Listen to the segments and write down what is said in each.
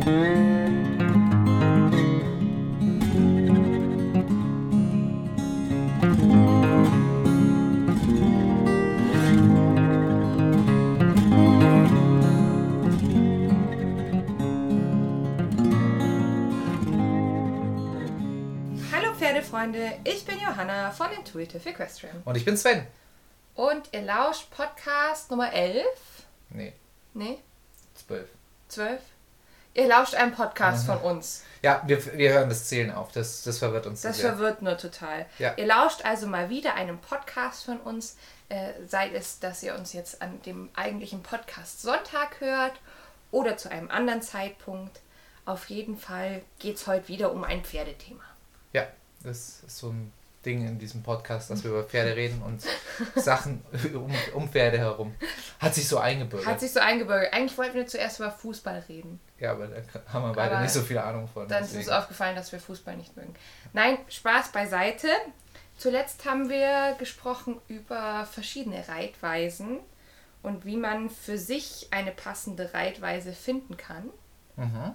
Hallo Pferdefreunde, ich bin Johanna von Intuitive Equestrian. Und ich bin Sven. Und ihr lauscht Podcast Nummer 11? Nee, Nee, zwölf. 12? Ihr lauscht einen Podcast Mhm. von uns. Ja, wir, wir hören das Zählen auf. Das, das verwirrt uns Das sehr. verwirrt nur total. Ja. Ihr lauscht also mal wieder einem Podcast von uns, äh, sei es, dass ihr uns jetzt an dem eigentlichen Podcast Sonntag hört oder zu einem anderen Zeitpunkt. Auf jeden Fall geht es heute wieder um ein Pferdethema. Ja, das ist so ein Ding in diesem Podcast, dass wir über Pferde reden und Sachen um, um Pferde herum. Hat sich so eingebürgert. Hat sich so eingebürgert. Eigentlich wollten wir zuerst über Fußball reden. ja, aber da haben wir beide Aber nicht so viel Ahnung von. Dann ist uns deswegen. aufgefallen, dass wir Fußball nicht mögen. Nein, Spaß beiseite. Zuletzt haben wir gesprochen über verschiedene Reitweisen und wie man für sich eine passende Reitweise finden kann. Mhm.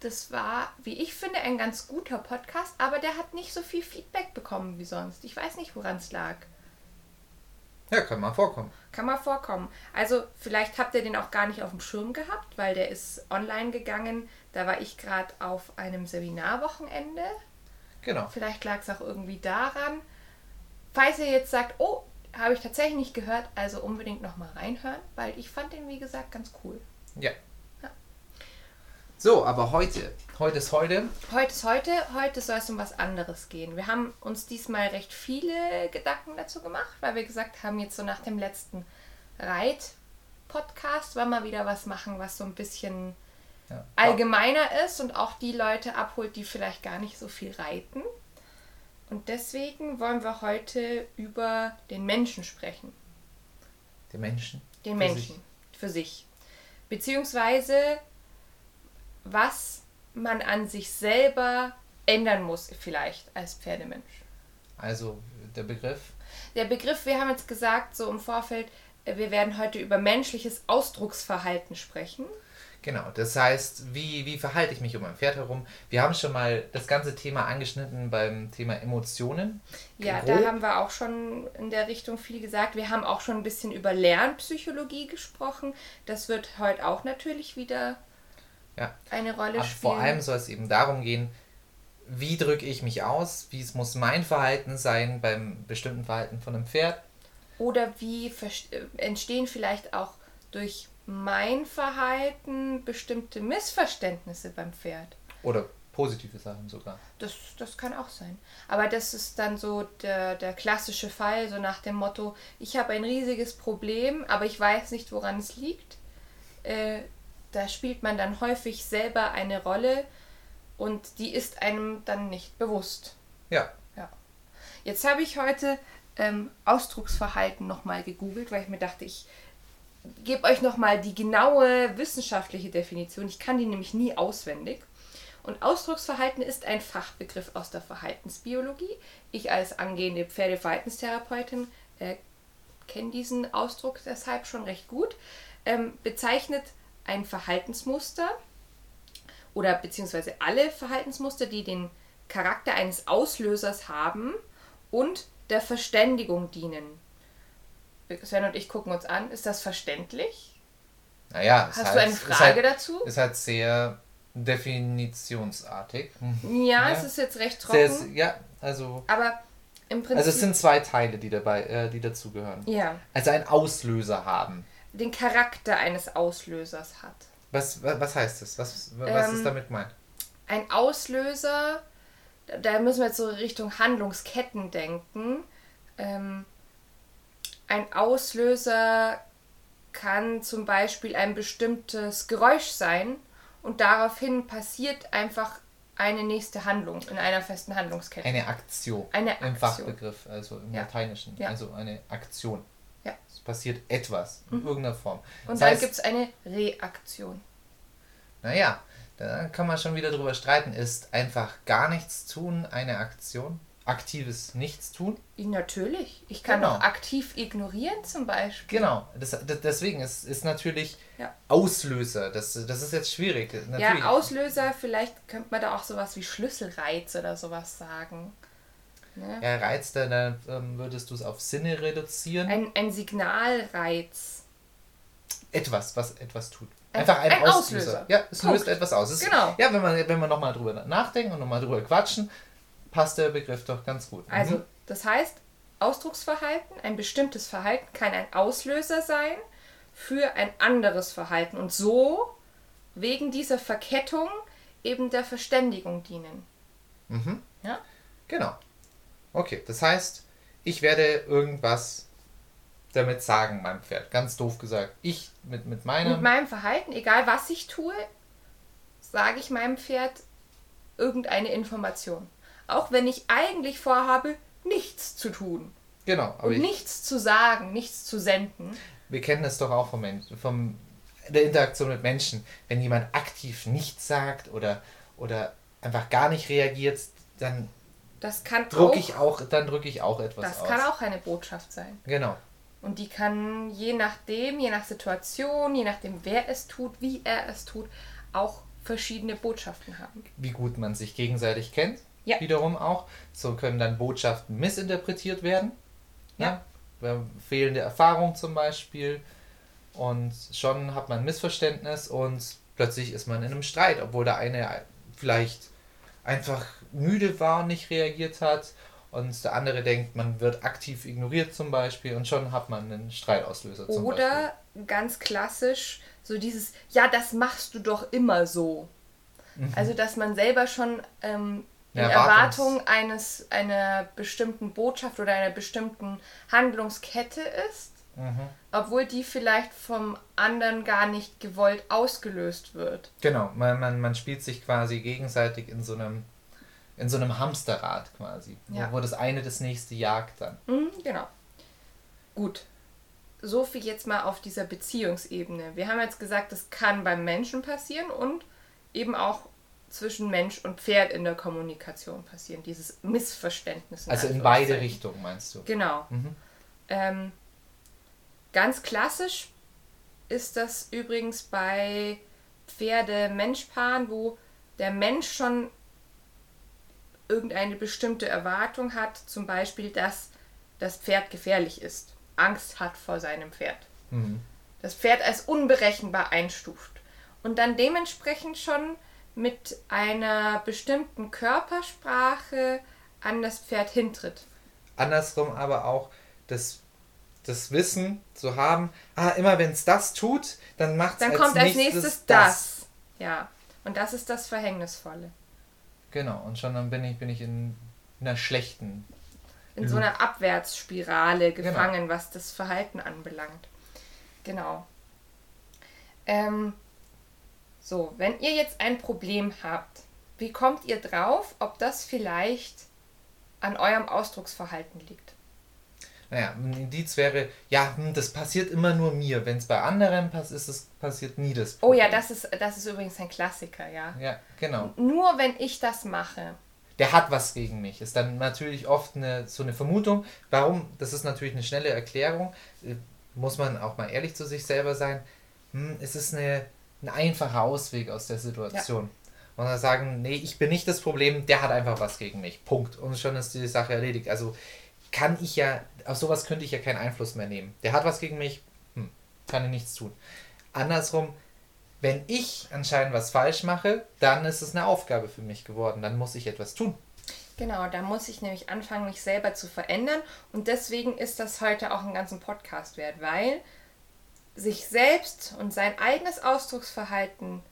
Das war, wie ich finde, ein ganz guter Podcast, aber der hat nicht so viel Feedback bekommen wie sonst. Ich weiß nicht, woran es lag. Ja, kann mal vorkommen. Kann mal vorkommen. Also vielleicht habt ihr den auch gar nicht auf dem Schirm gehabt, weil der ist online gegangen. Da war ich gerade auf einem Seminarwochenende. Genau. Vielleicht lag es auch irgendwie daran. Falls ihr jetzt sagt, oh, habe ich tatsächlich nicht gehört, also unbedingt nochmal reinhören, weil ich fand den, wie gesagt, ganz cool. Ja. So, aber heute. Heute ist heute. Heute ist heute, heute soll es um was anderes gehen. Wir haben uns diesmal recht viele Gedanken dazu gemacht, weil wir gesagt haben, jetzt so nach dem letzten Reit-Podcast wollen wir wieder was machen, was so ein bisschen Ja. allgemeiner ist und auch die Leute abholt, die vielleicht gar nicht so viel reiten. Und deswegen wollen wir heute über den Menschen sprechen. Die Menschen. Den Menschen sich. für sich. Beziehungsweise was man an sich selber ändern muss, vielleicht als Pferdemensch. Also der Begriff. Der Begriff, wir haben jetzt gesagt, so im Vorfeld, wir werden heute über menschliches Ausdrucksverhalten sprechen. Genau, das heißt, wie, wie verhalte ich mich um mein Pferd herum? Wir haben schon mal das ganze Thema angeschnitten beim Thema Emotionen. Ja, Grob. da haben wir auch schon in der Richtung viel gesagt. Wir haben auch schon ein bisschen über Lernpsychologie gesprochen. Das wird heute auch natürlich wieder Ja. eine Rolle Aber spielen. vor allem soll es eben darum gehen, wie drücke ich mich aus, wie es muss mein Verhalten sein beim bestimmten Verhalten von einem Pferd. Oder wie äh, entstehen vielleicht auch durch mein Verhalten bestimmte Missverständnisse beim Pferd. Oder positive Sachen sogar. Das, das kann auch sein. Aber das ist dann so der, der klassische Fall, so nach dem Motto, ich habe ein riesiges Problem, aber ich weiß nicht, woran es liegt. Äh, da spielt man dann häufig selber eine Rolle und die ist einem dann nicht bewusst. Ja, Jetzt habe ich heute ähm, Ausdrucksverhalten nochmal gegoogelt, weil ich mir dachte, ich gebe euch nochmal die genaue wissenschaftliche Definition. Ich kann die nämlich nie auswendig. Und Ausdrucksverhalten ist ein Fachbegriff aus der Verhaltensbiologie. Ich als angehende Pferdeverhaltenstherapeutin äh, kenne diesen Ausdruck deshalb schon recht gut. Ähm, bezeichnet ein Verhaltensmuster oder beziehungsweise alle Verhaltensmuster, die den Charakter eines Auslösers haben und der Verständigung dienen. Sven und ich gucken uns an. Ist das verständlich? naja. Hast halt- du eine ist Frage halt, dazu? Ist halt sehr definitionsartig. Hm. Ja, Ja. es ist jetzt recht Sehr, trocken. ja, also. aber im Prinzip. Also es sind zwei Teile, die dabei, äh, die dazugehören. ja, Also einen Auslöser haben. Den Charakter eines Auslösers hat. Was, wa- was heißt das? Was, was Ähm, ist damit gemeint? Ein Auslöser, da- müssen wir jetzt so Richtung Handlungsketten denken. Ähm, ein Auslöser kann zum Beispiel ein bestimmtes Geräusch sein und daraufhin passiert einfach eine nächste Handlung in einer festen Handlungskette. Eine Aktion. Eine Im Aktion. Fachbegriff, also im Ja. Lateinischen. Ja. Also eine Aktion. Ja. Mhm. Es passiert etwas in irgendeiner Form. Und Das dann gibt es eine Reaktion. Naja, da kann man schon wieder drüber streiten. Ist einfach gar nichts tun eine Aktion? aktives Nichtstun. Natürlich. Ich kann Genau. doch aktiv ignorieren zum Beispiel. Genau, das, das, deswegen ist, ist natürlich Ja. Auslöser. Das, das ist jetzt schwierig. Natürlich. Ja, Auslöser, vielleicht könnte man da auch sowas wie Schlüsselreiz oder sowas sagen. Ne? Ja, Reiz, dann, ähm, würdest du es auf Sinne reduzieren. Ein, ein Signalreiz. etwas, was etwas tut. Ein- Einfach ein, ein Auslöser. Auslöser. Ja, es Punkt. löst etwas aus. Es Genau. Ja, wenn man, wenn man nochmal drüber nachdenken und nochmal drüber quatschen, passt der Begriff doch ganz gut. Mhm. Also, das heißt, Ausdrucksverhalten, ein bestimmtes Verhalten kann ein Auslöser sein für ein anderes Verhalten und so wegen dieser Verkettung eben der Verständigung dienen. Mhm. Ja? Genau. Okay, das heißt, ich werde irgendwas damit sagen, meinem Pferd. Ganz doof gesagt. Ich mit, mit meinem. Mit meinem Verhalten, egal was ich tue, sage ich meinem Pferd irgendeine Information. Auch wenn ich eigentlich vorhabe, nichts zu tun. genau, aber Und ich, nichts zu sagen, nichts zu senden. wir kennen es doch auch vom vom der Interaktion mit Menschen. Wenn jemand aktiv nichts sagt oder, oder einfach gar nicht reagiert, dann Das kann drücke auch, ich auch, dann drücke ich auch etwas das aus. kann auch eine Botschaft sein. Genau. Und die kann je nachdem, je nach Situation, je nachdem, wer es tut, wie er es tut, auch verschiedene Botschaften haben. Wie gut man sich gegenseitig kennt, Ja. wiederum auch. So können dann Botschaften missinterpretiert werden. Ja. Ja. Fehlende Erfahrung zum Beispiel. Und schon hat man ein Missverständnis und plötzlich ist man in einem Streit, obwohl der eine vielleicht einfach müde war nicht reagiert hat. Und der andere denkt, man wird aktiv ignoriert zum Beispiel und schon hat man einen Streitauslöser zum Beispiel. Oder ganz klassisch, so dieses, ja, das machst du doch immer so. Also, dass man selber schon ähm, in Ja, Erwartung eines, einer bestimmten Botschaft oder einer bestimmten Handlungskette ist, Mhm. obwohl die vielleicht vom anderen gar nicht gewollt ausgelöst wird. Genau, man, man, man spielt sich quasi gegenseitig in so einem, in so einem Hamsterrad quasi, Ja. wo, wo das eine das nächste jagt dann. Mhm, genau. Gut. So viel jetzt mal auf dieser Beziehungsebene. Wir haben jetzt gesagt, das kann beim Menschen passieren und eben auch zwischen Mensch und Pferd in der Kommunikation passieren. Dieses Missverständnis. Also in beide. Richtungen meinst du? Genau. Mhm. Ähm, ganz klassisch ist das übrigens bei Pferde-Mensch-Paaren, wo der Mensch schon irgendeine bestimmte Erwartung hat, zum Beispiel, dass das Pferd gefährlich ist, Angst hat vor seinem Pferd. Mhm. Das Pferd als unberechenbar einstuft und dann dementsprechend schon mit einer bestimmten Körpersprache an das Pferd hintritt. Andersrum aber auch das, das Wissen zu haben, ah, immer wenn es das tut, dann macht es Dann als kommt als nächstes nächstes das. Ja. Und das ist das Verhängnisvolle. Genau, und schon dann bin ich, bin ich in einer schlechten. In so einer Abwärtsspirale Genau. gefangen, was das Verhalten anbelangt. Genau. Ähm, so, wenn ihr jetzt ein Problem habt, wie kommt ihr drauf, ob das vielleicht an eurem Ausdrucksverhalten liegt? Naja, ein Indiz wäre, ja, hm, das passiert immer nur mir. Wenn es bei anderen passiert, ist es passiert nie das. Oh ja, Problem. das ist, das ist übrigens ein Klassiker, ja. Ja, genau. Nur wenn ich das mache. der hat was gegen mich. Ist dann natürlich oft eine, so eine Vermutung. Warum? Das ist natürlich eine schnelle Erklärung. Äh, Muss man auch mal ehrlich zu sich selber sein. Hm, es ist eine, ein einfacher Ausweg aus der Situation. Und dann sagen, nee, ich bin nicht das Problem, der hat einfach was gegen mich. Punkt. Und schon ist die Sache erledigt. Also kann ich ja, auf sowas könnte ich ja keinen Einfluss mehr nehmen. Der hat was gegen mich, hm, kann ich nichts tun. Andersrum, wenn ich anscheinend was falsch mache, dann ist es eine Aufgabe für mich geworden. Dann muss ich etwas tun. Genau, da muss ich nämlich anfangen, mich selber zu verändern. Und deswegen ist das heute auch einen ganzen Podcast wert, weil sich selbst und sein eigenes Ausdrucksverhalten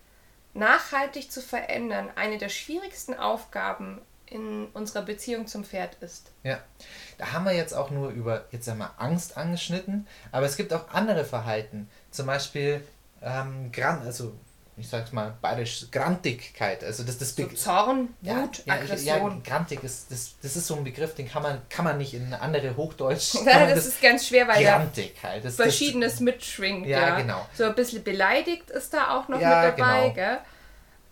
nachhaltig zu verändern eine der schwierigsten Aufgaben in unserer Beziehung zum Pferd ist. Ja, da haben wir jetzt auch nur über, jetzt einmal Angst angeschnitten, aber es gibt auch andere Verhalten. Zum Beispiel, ähm, Gran, also ich sag's mal bayerisch, Grantigkeit. Also das, das So Zorn, ja, Wut, ja, ja, Aggression. grantig ist, das, das ist so ein Begriff, den kann man, kann man nicht in andere Hochdeutsch. Ja, man das ist ganz schwer, weil Grantig halt. Das, Verschiedenes mitschwingt. Ja, Ja, genau. So ein bisschen beleidigt ist da auch noch Ja, mit dabei, genau. gell?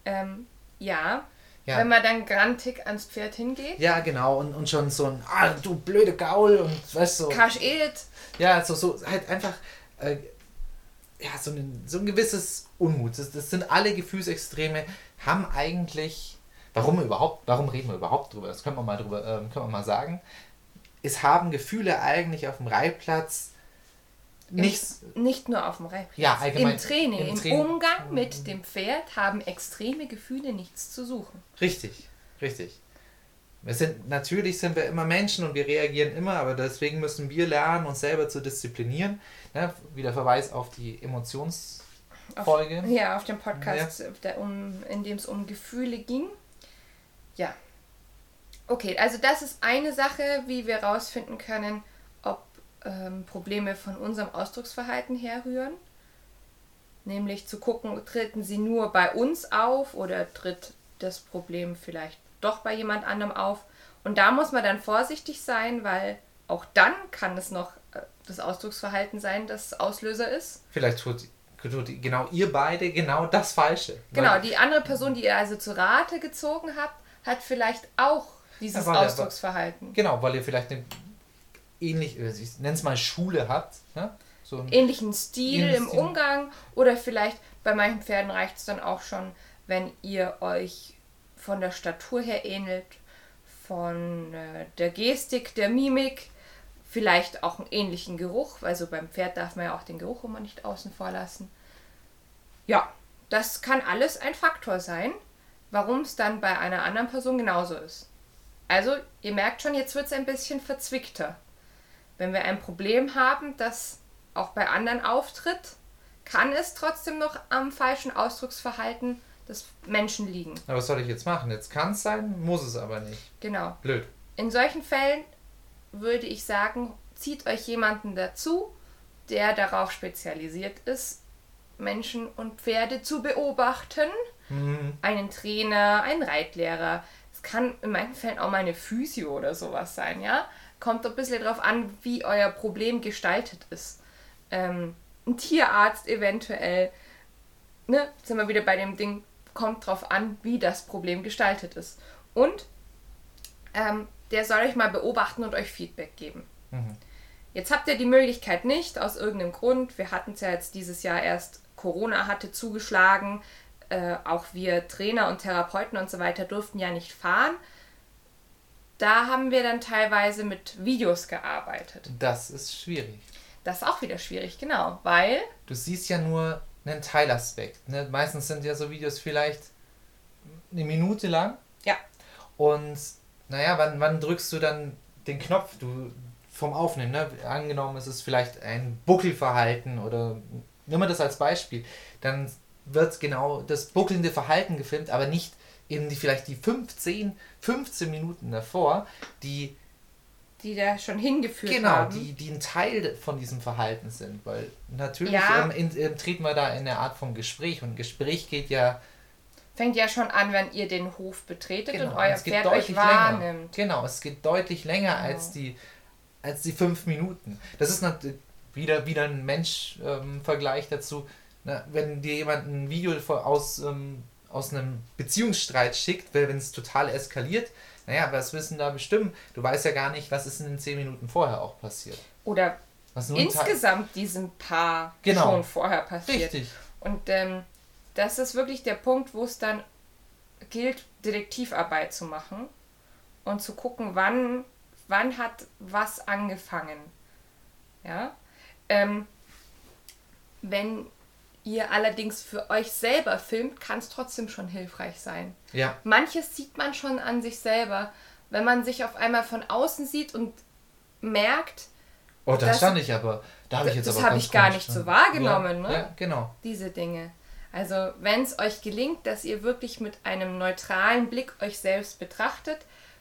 Ähm, ja, Ja. Wenn man dann grantig ans Pferd hingeht. Ja, genau. Und, und schon so ein, ah, du blöde Gaul und weißt du. So, Kasch et. ja, so, so halt einfach, äh, ja, so ein, so ein gewisses Unmut. Das, das sind alle Gefühlsextreme, haben eigentlich, warum überhaupt, warum reden wir überhaupt drüber? Das können wir mal drüber, ähm, können wir mal sagen. Es haben Gefühle eigentlich auf dem Reitplatz nichts. Nicht nur auf dem Reitplatz. Ja, allgemein. Im Training, Im im, Training. Umgang mit dem Pferd haben extreme Gefühle nichts zu suchen. Richtig, richtig. Wir sind, natürlich sind wir immer Menschen und wir reagieren immer, aber deswegen müssen wir lernen, uns selber zu disziplinieren. Ne? Wieder Verweis auf die Emotionsfolge. Auf, ja, auf dem Podcast, der um, in dem es um Gefühle ging. Ja. Okay, also das ist eine Sache, wie wir herausfinden können, ähm, Probleme von unserem Ausdrucksverhalten herrühren. Nämlich zu gucken, treten sie nur bei uns auf oder tritt das Problem vielleicht doch bei jemand anderem auf. Und da muss man dann vorsichtig sein, weil auch dann kann es noch äh, das Ausdrucksverhalten sein, das Auslöser ist. Vielleicht tut, tut genau ihr beide genau das Falsche. Genau, die andere Person, die ihr also zu Rate gezogen habt, hat vielleicht auch dieses Ja, weil er- Ausdrucksverhalten. Genau, weil ihr vielleicht eine ähnlich, äh, ich nenne es mal Schule habt. Ne? So ein, Ähnlichen Stil Ähnlichen im Stil. Umgang oder vielleicht bei manchen Pferden reicht es dann auch schon, wenn ihr euch von der Statur her ähnelt, von äh, der Gestik, der Mimik, vielleicht auch einen ähnlichen Geruch. Also beim Pferd darf man ja auch den Geruch immer nicht außen vor lassen. Ja, das kann alles ein Faktor sein, warum es dann bei einer anderen Person genauso ist. Also, ihr merkt schon, jetzt wird es ein bisschen verzwickter. Wenn wir ein Problem haben, das auch bei anderen auftritt, kann es trotzdem noch am falschen Ausdrucksverhalten des Menschen liegen. aber was soll ich jetzt machen? Jetzt kann es sein, muss es aber nicht. Genau. Blöd. In solchen Fällen würde ich sagen, zieht euch jemanden dazu, der darauf spezialisiert ist, Menschen und Pferde zu beobachten. Mhm. Einen Trainer, einen Reitlehrer. Es kann in manchen Fällen auch mal eine Physio oder sowas sein, ja. Kommt ein bisschen drauf an, wie euer Problem gestaltet ist. Ähm, ein Tierarzt eventuell. Ne, sind wir wieder bei dem Ding, kommt drauf an, wie das Problem gestaltet ist. Und ähm, der soll euch mal beobachten und euch Feedback geben. Mhm. Jetzt habt ihr die Möglichkeit nicht, aus irgendeinem Grund. Wir hatten es ja jetzt dieses Jahr erst, Corona hatte zugeschlagen. Äh, auch wir Trainer und Therapeuten und so weiter durften ja nicht fahren. Da haben wir dann teilweise mit Videos gearbeitet. Das ist schwierig. Das ist auch wieder schwierig, genau, weil Du siehst ja nur einen Teilaspekt. Ne? Meistens sind ja so Videos vielleicht eine Minute lang. Ja. Und naja, wann, wann drückst du dann den Knopf du, vom Aufnehmen? Ne? Angenommen, es ist vielleicht ein Buckelverhalten oder nimm mal das als Beispiel. Dann wird genau das buckelnde Verhalten gefilmt, aber nicht in die vielleicht die 15, 15 Minuten davor, die die da schon hingeführt genau, haben. die, die ein Teil von diesem Verhalten sind. Weil natürlich Ja. ähm, in, ähm, treten wir da in eine Art von Gespräch und Gespräch geht ja Fängt ja schon an, wenn ihr den Hof betretet und euer geht Pferd euch deutlich länger. wahrnimmt. Genau, es geht deutlich länger Genau. als die als die fünf Minuten. Das ist nat- wieder, wieder ein Mensch-Vergleich dazu. Na, wenn dir jemand ein Video aus, ähm, aus einem Beziehungsstreit schickt, wenn es total eskaliert, naja, was wissen da bestimmen? Du weißt ja gar nicht, was ist in den zehn Minuten vorher auch passiert. Oder Was insgesamt diesem Paar Genau. schon vorher passiert. Richtig. Und ähm, das ist wirklich der Punkt, wo es dann gilt, Detektivarbeit zu machen und zu gucken, wann, wann hat was angefangen. Ja. Ähm, wenn ihr allerdings für euch selber filmt, kann es trotzdem schon hilfreich sein. Ja, Manches sieht man schon an sich selber, wenn man sich auf einmal von außen sieht und merkt, Oh, da Das- stand ich aber. Da habe ich jetzt das aber habe ganz ich gar nicht so gestanden. wahrgenommen, ja, ne? Ja, genau. diese Dinge. Also, wenn es euch gelingt, dass ihr wirklich mit einem neutralen Blick euch selbst betrachtet,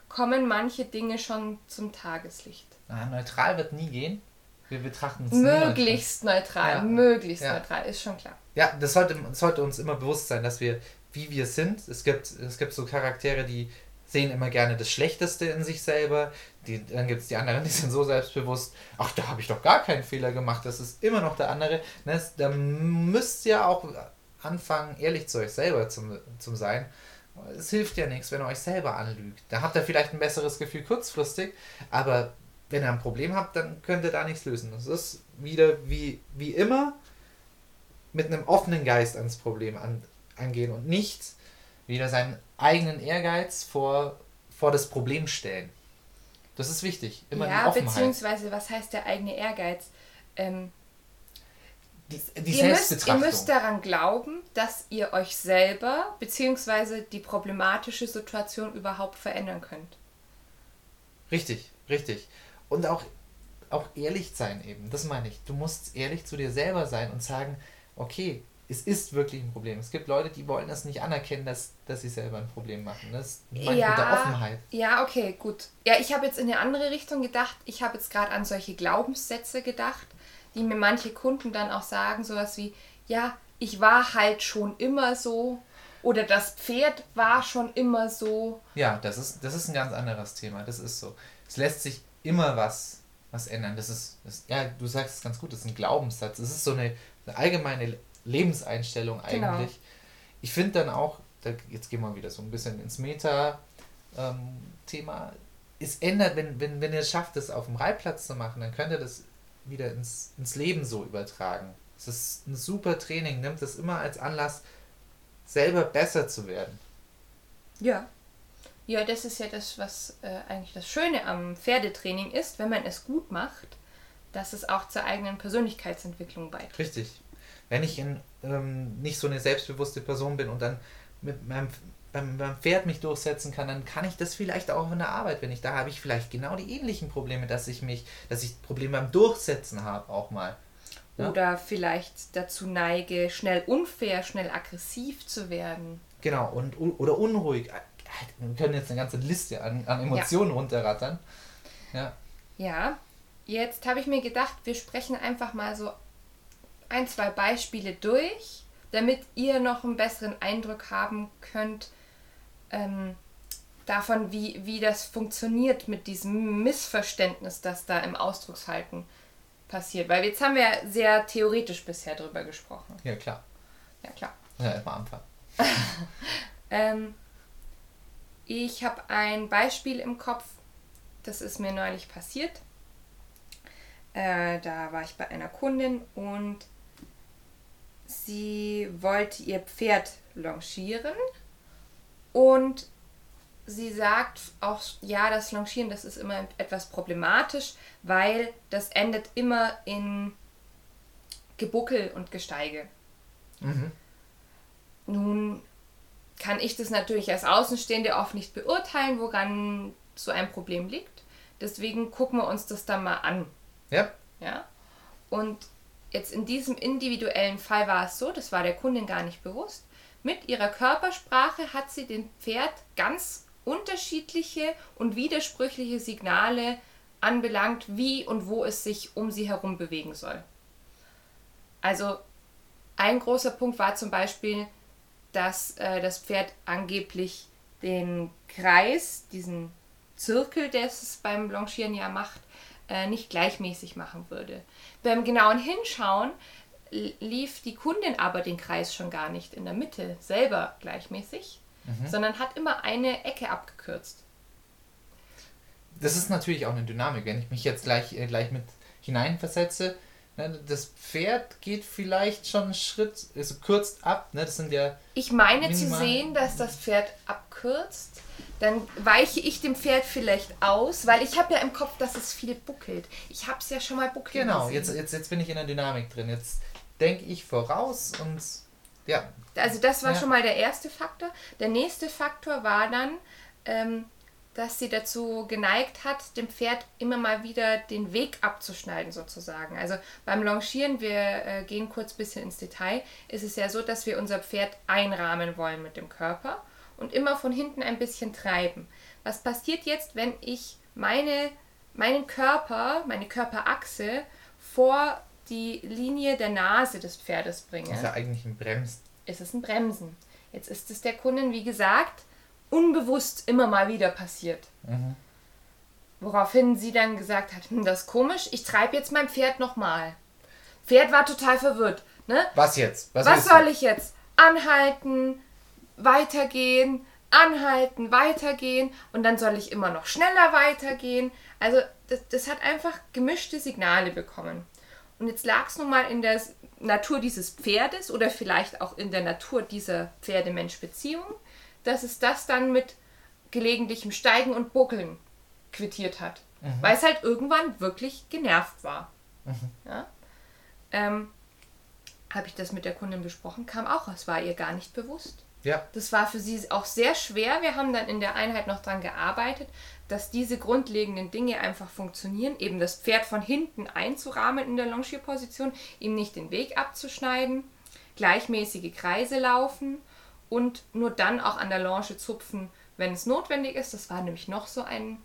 kommen manche Dinge schon zum Tageslicht. Ah, neutral wird nie gehen. Wir betrachten es nie neutral. Möglichst neutral, Ja. möglichst Ja. neutral, ist schon klar. Ja, das sollte, das sollte uns immer bewusst sein, dass wir, wie wir sind, es gibt, es gibt so Charaktere, die sehen immer gerne das Schlechteste in sich selber. Die, dann gibt es die anderen, die sind so selbstbewusst, ach, da habe ich doch gar keinen Fehler gemacht, das ist immer noch der andere. Ne, es- da müsst ihr auch anfangen, ehrlich zu euch selber zum, zum sein. Es hilft ja nichts, wenn ihr euch selber anlügt. Da habt ihr vielleicht ein besseres Gefühl kurzfristig, aber wenn ihr ein Problem habt, dann könnt ihr da nichts lösen. Das ist wieder wie, wie immer mit einem offenen Geist ans Problem an, angehen und nicht wieder seinen eigenen Ehrgeiz vor, vor das Problem stellen. Das ist wichtig. Immer ja, beziehungsweise, was heißt der eigene Ehrgeiz? Ähm, die, die ihr, müsst, ihr müsst daran glauben, dass ihr euch selber beziehungsweise die problematische Situation überhaupt verändern könnt. Richtig, richtig. Und auch, auch ehrlich sein eben, das meine ich. Du musst ehrlich zu dir selber sein und sagen, okay, es ist wirklich ein Problem. Es gibt Leute, die wollen das nicht anerkennen, dass, dass sie selber ein Problem machen. Das meine ja, mit der Offenheit. Ja, okay, gut. Ja, ich habe jetzt in eine andere Richtung gedacht. Ich habe jetzt gerade an solche Glaubenssätze gedacht, die mir manche Kunden dann auch sagen, sowas wie, ja, ich war halt schon immer so oder das Pferd war schon immer so. Ja, das ist, das ist ein ganz anderes Thema. Das ist so. Es lässt sich immer was, was ändern. Das ist, das, ja, du sagst es ganz gut, das ist ein Glaubenssatz. Es ist so eine, eine allgemeine Lebenseinstellung genau. eigentlich. Genau. Ich finde dann auch, da, jetzt gehen wir wieder so ein bisschen ins Meta-Thema, ähm, es ändert, wenn, wenn, wenn ihr es schafft, das auf dem Reitplatz zu machen, dann könnt ihr das wieder ins, ins Leben so übertragen. Es ist ein super Training, nimmt das immer als Anlass, selber besser zu werden. Ja. Ja, das ist ja das, was äh, eigentlich das Schöne am Pferdetraining ist, wenn man es gut macht, dass es auch zur eigenen Persönlichkeitsentwicklung beiträgt. Richtig wenn ich in, ähm, nicht so eine selbstbewusste Person bin und dann mit meinem beim, beim Pferd mich durchsetzen kann, dann kann ich das vielleicht auch in der Arbeit, wenn ich da habe ich vielleicht genau die ähnlichen Probleme, dass ich mich, dass ich Probleme beim Durchsetzen habe auch mal. Ja? Oder vielleicht dazu neige, schnell unfair, schnell aggressiv zu werden. Genau, und oder unruhig. Wir können jetzt eine ganze Liste an, an Emotionen ja. runterrattern. Ja. Ja, jetzt habe ich mir gedacht, wir sprechen einfach mal so ein, zwei Beispiele durch, damit ihr noch einen besseren Eindruck haben könnt ähm, davon, wie, wie das funktioniert mit diesem Missverständnis, das da im Ausdruckshalten passiert. Weil jetzt haben wir ja sehr theoretisch bisher drüber gesprochen. Ja, klar. Ja, klar. Ja, immer Anfang. ähm, ich habe ein Beispiel im Kopf, das ist mir neulich passiert. Äh, da war ich bei einer Kundin und sie wollte ihr Pferd longieren und sie sagt auch, ja, das Longieren, das ist immer etwas problematisch, weil das endet immer in Gebuckel und Gesteige. Mhm. Nun kann ich das natürlich als Außenstehende oft nicht beurteilen, woran so ein Problem liegt. Deswegen gucken wir uns das dann mal an. Ja. Ja. Und Jetzt in diesem individuellen Fall war es so, das war der Kundin gar nicht bewusst. Mit ihrer Körpersprache hat sie dem Pferd ganz unterschiedliche und widersprüchliche Signale anbelangt, wie und wo es sich um sie herum bewegen soll. Also ein großer Punkt war zum Beispiel, dass äh, das Pferd angeblich den Kreis, diesen Zirkel, der es beim Blanchieren ja macht, äh, nicht gleichmäßig machen würde. Beim genauen Hinschauen lief die Kundin aber den Kreis schon gar nicht in der Mitte selber gleichmäßig, mhm. sondern hat immer eine Ecke abgekürzt. Das ist natürlich auch eine Dynamik, wenn ich mich jetzt gleich, äh, gleich mit hineinversetze. Ne, das Pferd geht vielleicht schon einen Schritt, also kürzt ab. Ne, das sind ja. Ich meine zu sehen, dass das Pferd abkürzt dann weiche ich dem Pferd vielleicht aus, weil ich habe ja im Kopf, dass es viel buckelt. Ich habe es ja schon mal buckelt. Genau, jetzt, jetzt, jetzt bin ich in der Dynamik drin. Jetzt denke ich voraus und ja. Also das war ja. schon mal der erste Faktor. Der nächste Faktor war dann, ähm, dass sie dazu geneigt hat, dem Pferd immer mal wieder den Weg abzuschneiden sozusagen. Also beim Longieren, wir äh, gehen kurz ein bisschen ins Detail, ist es ja so, dass wir unser Pferd einrahmen wollen mit dem Körper und immer von hinten ein bisschen treiben. Was passiert jetzt, wenn ich meine, meinen Körper, meine Körperachse vor die Linie der Nase des Pferdes bringe? Das ist ja eigentlich ein Bremsen. Ist es ein Bremsen. Jetzt ist es der Kundin, wie gesagt, unbewusst immer mal wieder passiert. Mhm. Woraufhin sie dann gesagt hat, hm, das ist komisch, ich treibe jetzt mein Pferd nochmal. Pferd war total verwirrt. Ne? Was jetzt? Was, Was soll ich jetzt? Anhalten, weitergehen, anhalten, weitergehen und dann soll ich immer noch schneller weitergehen. Also das, das hat einfach gemischte Signale bekommen. Und jetzt lag es nun mal in der Natur dieses Pferdes oder vielleicht auch in der Natur dieser Pferde-Mensch-Beziehung, dass es das dann mit gelegentlichem Steigen und Buckeln quittiert hat. Mhm. Weil es halt irgendwann wirklich genervt war. Mhm. Ja? Ähm, Habe ich das mit der Kundin besprochen, kam auch, es war ihr gar nicht bewusst. Ja. Das war für sie auch sehr schwer. Wir haben dann in der Einheit noch daran gearbeitet, dass diese grundlegenden Dinge einfach funktionieren. Eben das Pferd von hinten einzurahmen in der Longierposition, ihm nicht den Weg abzuschneiden, gleichmäßige Kreise laufen und nur dann auch an der Longe zupfen, wenn es notwendig ist. Das war nämlich noch so ein